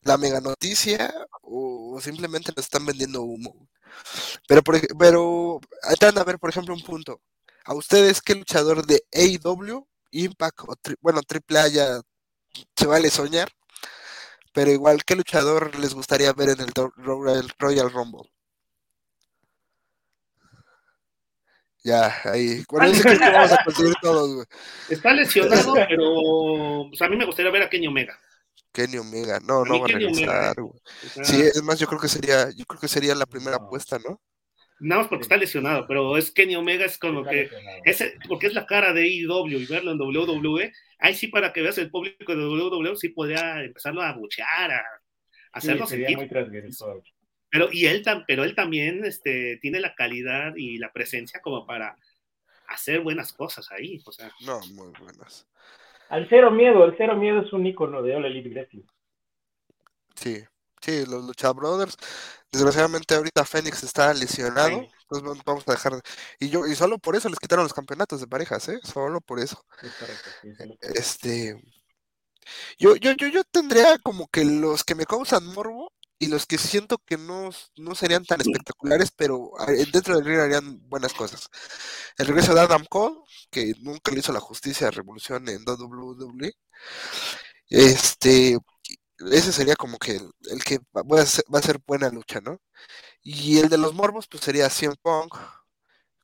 [SPEAKER 1] la mega noticia o simplemente lo están vendiendo humo. Pero, por, pero entran a ver, por ejemplo, un punto. ¿A ustedes qué luchador de AEW, Impact o tri, bueno, AAA ya se vale soñar? Pero igual, ¿qué luchador les gustaría ver en el Royal, Royal Rumble? Ya, ahí. Bueno, sé que vamos a conseguir todos, güey.
[SPEAKER 5] Está lesionado, pero pues, a mí me gustaría ver a Kenny Omega.
[SPEAKER 1] Kenny Omega, no, no va a regresar, güey. Sí, es más, yo creo que sería, yo creo que sería la primera no. apuesta, ¿no?
[SPEAKER 5] Nada más porque está lesionado, pero es Kenny Omega es como
[SPEAKER 6] Está
[SPEAKER 5] que ese, porque es la cara de IW y verlo en WWE, ahí sí para que veas el público de WWE sí podría empezarlo a buchear, a, a
[SPEAKER 6] Sí,
[SPEAKER 5] hacerlo
[SPEAKER 6] sería
[SPEAKER 5] sentir.
[SPEAKER 6] muy transgresor.
[SPEAKER 5] Pero, y él, tam- pero él también este, tiene la calidad y la presencia como para hacer buenas cosas ahí. O sea,
[SPEAKER 1] No, muy buenas.
[SPEAKER 6] Al cero miedo, el cero miedo es un icono de All Elite Wrestling.
[SPEAKER 1] Sí, sí, los Lucha Brothers. Desgraciadamente ahorita Fénix está lesionado. Entonces vamos- a dejar. Y yo, y solo por eso les quitaron los campeonatos de parejas, ¿eh? Solo por eso.
[SPEAKER 6] Correcto, sí,
[SPEAKER 1] Este. Yo, yo, yo, yo tendría como que los que me causan morbo y los que siento que no, no serían tan espectaculares, pero ah, dentro del ring harían buenas cosas. El regreso de Adam Cole, que nunca le hizo la justicia a Revolución en WWE. Este, ese sería como que el, el que va va a ser, va a ser buena lucha, ¿no? Y el de los morbos, pues sería CM Punk,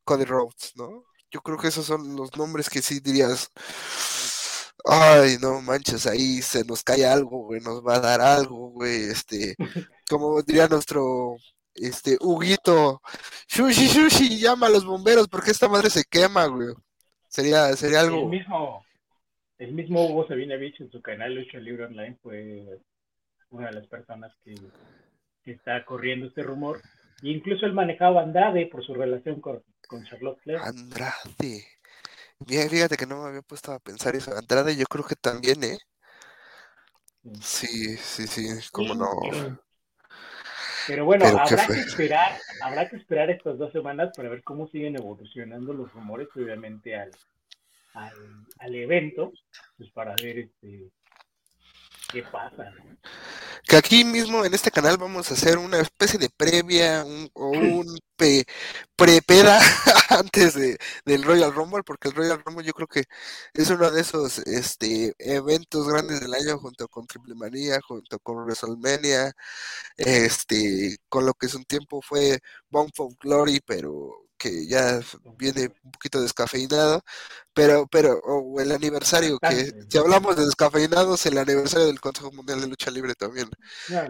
[SPEAKER 1] Cody Rhodes, ¿no? Yo creo que esos son los nombres que sí dirías, ay, no manches, ahí se nos cae algo, güey, nos va a dar algo, güey, este, como diría nuestro, este, Huguito, Shushi, Shushi, llama a los bomberos porque esta madre se quema, güey. Sería, sería
[SPEAKER 6] El
[SPEAKER 1] algo,
[SPEAKER 6] mismo, el mismo Hugo Sabinovich en su canal Lucha Libre Online fue una de las personas que, que está corriendo este rumor. E incluso él manejaba Andrade por su relación con, con Charlotte Flair.
[SPEAKER 1] Andrade. Mira, fíjate que no me había puesto a pensar eso. Andrade yo creo que también, ¿eh? Sí, sí, sí, cómo no.
[SPEAKER 6] Pero bueno,
[SPEAKER 1] Pero
[SPEAKER 6] habrá que esperar, habrá que esperar estas dos semanas para ver cómo siguen evolucionando los rumores, obviamente, al, al, al evento, pues para ver este qué pasa.
[SPEAKER 1] Que aquí mismo en este canal vamos a hacer una especie de previa un, o un pe- prepeda antes de, del Royal Rumble, porque el Royal Rumble yo creo que es uno de esos este, eventos grandes del año junto con Triple Manía, junto con WrestleMania, este, con lo que es un tiempo fue Bump of Glory, pero que ya viene un poquito descafeinado, pero, pero, o el aniversario, que si hablamos de descafeinados, el aniversario del Consejo Mundial de Lucha Libre también.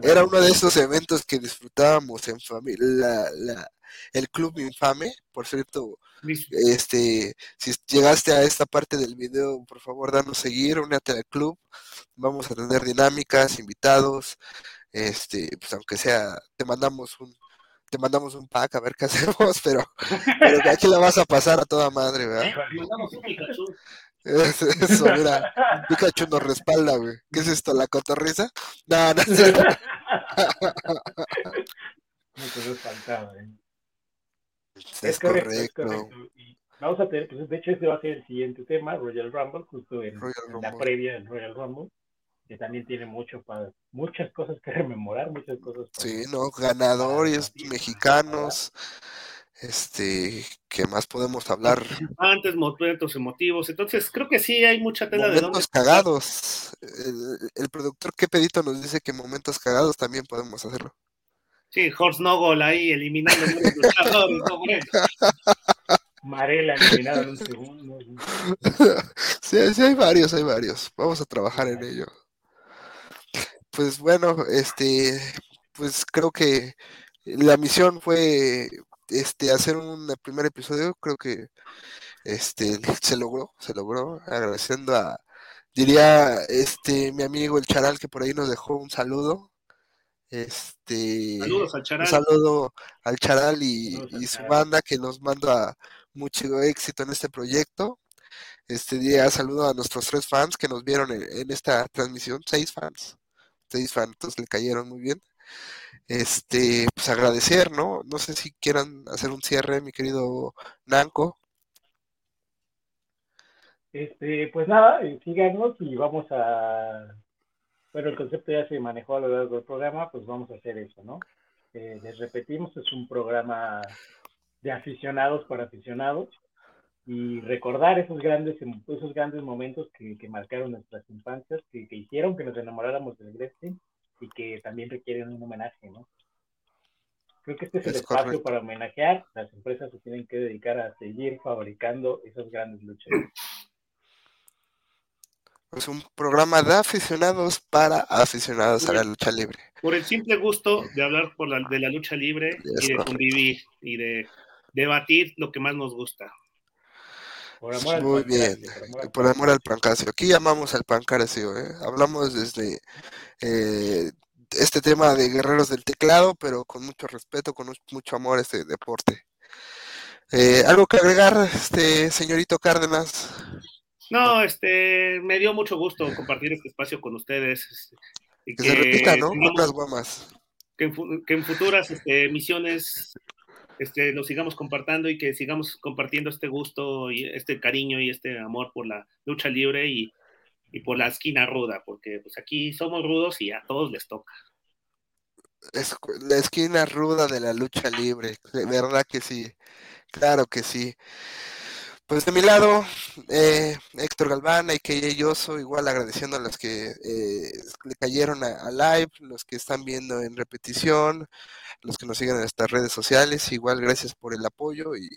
[SPEAKER 1] Era
[SPEAKER 6] no.
[SPEAKER 1] uno de esos eventos que disfrutábamos en familia, la, la- el Club Infame, por cierto, este, si llegaste a esta parte del video, por favor, danos seguir, únete al club, vamos a tener dinámicas, invitados, este, pues aunque sea, te mandamos un, te mandamos un pack a ver qué hacemos, pero, pero que aquí la vas a pasar a toda madre, ¿verdad?
[SPEAKER 5] mandamos un Pikachu.
[SPEAKER 1] Es- Eso, mira, Pikachu nos respalda, güey. ¿Qué es esto, la cotorriza? No, no
[SPEAKER 6] te nos faltaba, ¿eh?
[SPEAKER 1] Es
[SPEAKER 6] correcto, es
[SPEAKER 1] correcto.
[SPEAKER 6] Y vamos a tener, pues de hecho este va a ser el siguiente tema, Royal Rumble, justo en,
[SPEAKER 1] Royal
[SPEAKER 6] en la previa del Royal Rumble, que también tiene mucho para, muchas cosas que rememorar, muchas cosas para-
[SPEAKER 1] Sí, ¿no? Ganadores mexicanos. Este, ¿qué más podemos hablar?
[SPEAKER 5] Antes, momentos emotivos. Entonces, creo que sí hay mucha tela de dónde.
[SPEAKER 1] Momentos cagados. El, el productor qué pedito nos dice que momentos cagados también podemos hacerlo.
[SPEAKER 5] Sí, Horst Nogol ahí eliminando a los luchadores. no, bueno.
[SPEAKER 6] Marela eliminado en un segundo.
[SPEAKER 1] Sí, sí, hay varios, hay varios. Vamos a trabajar en ello. Pues bueno, este, pues creo que la misión fue este hacer un primer episodio, creo que este se logró, se logró, agradeciendo a diría este mi amigo el Charal que por ahí nos dejó un saludo. Este
[SPEAKER 5] Saludos al
[SPEAKER 1] un
[SPEAKER 5] Charal.
[SPEAKER 1] saludo al Charal y, su
[SPEAKER 6] Charal.
[SPEAKER 1] banda que nos manda mucho éxito en este proyecto. Este día saludo a nuestros tres fans que nos vieron en, en esta transmisión, seis fans, seis entonces le cayeron muy bien. Este, pues agradecer, ¿no? No sé si quieran hacer un cierre, mi querido Nanco.
[SPEAKER 6] Este, pues nada, eh, síganos y vamos a. Bueno, el concepto ya se manejó a lo largo del programa, pues vamos a hacer eso, ¿no? Eh, les repetimos, es un programa de aficionados para aficionados y recordar esos grandes, em, esos grandes momentos que, que marcaron nuestras infancias, que, que hicieron que nos enamoráramos del wrestling y que también requieren un homenaje, ¿no? Creo que este es el
[SPEAKER 1] Es
[SPEAKER 6] espacio
[SPEAKER 1] correcto.
[SPEAKER 6] para homenajear. Las empresas se tienen que dedicar a seguir fabricando esas grandes luchas.
[SPEAKER 1] Es un programa de aficionados para aficionados a la lucha libre.
[SPEAKER 5] Por el simple gusto de hablar por la, de la lucha libre
[SPEAKER 1] Es
[SPEAKER 5] y de
[SPEAKER 1] correcto.
[SPEAKER 5] convivir y de debatir lo que más nos gusta.
[SPEAKER 6] Por amor al
[SPEAKER 1] Muy bien,
[SPEAKER 6] por amor al
[SPEAKER 1] por amor al pancracio. Aquí llamamos al pancracio, ¿eh? Hablamos desde eh, este tema de guerreros del teclado, pero con mucho respeto, con mucho amor a este deporte. Eh, ¿Algo que agregar, este señorito Cárdenas?
[SPEAKER 5] No, este, me dio mucho gusto compartir este espacio con ustedes. este, y
[SPEAKER 1] Que se repita, ¿no? Unas guamas.
[SPEAKER 5] que en, fu- que en futuras este, emisiones este, lo sigamos compartiendo y que sigamos compartiendo este gusto y este cariño y este amor por la lucha libre y, y por la esquina ruda, porque pues aquí somos rudos y a todos les toca.
[SPEAKER 1] Es la esquina ruda de la lucha libre, de verdad que sí, claro que sí. Pues de mi lado, eh, Héctor Galván, a.k.a. Yoso, igual agradeciendo a los que eh, le cayeron a, a live, los que están viendo en repetición, los que nos siguen en nuestras redes sociales, igual gracias por el apoyo y,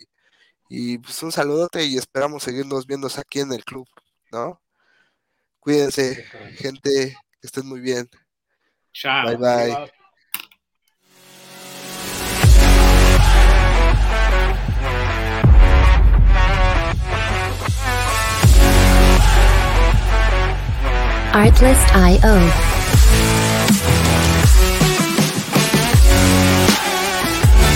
[SPEAKER 1] y pues un saludote y esperamos seguirnos viendo aquí en el club, ¿no? Cuídense, gente, que estén muy bien.
[SPEAKER 5] Chao.
[SPEAKER 1] Bye bye.
[SPEAKER 2] Artlist.io.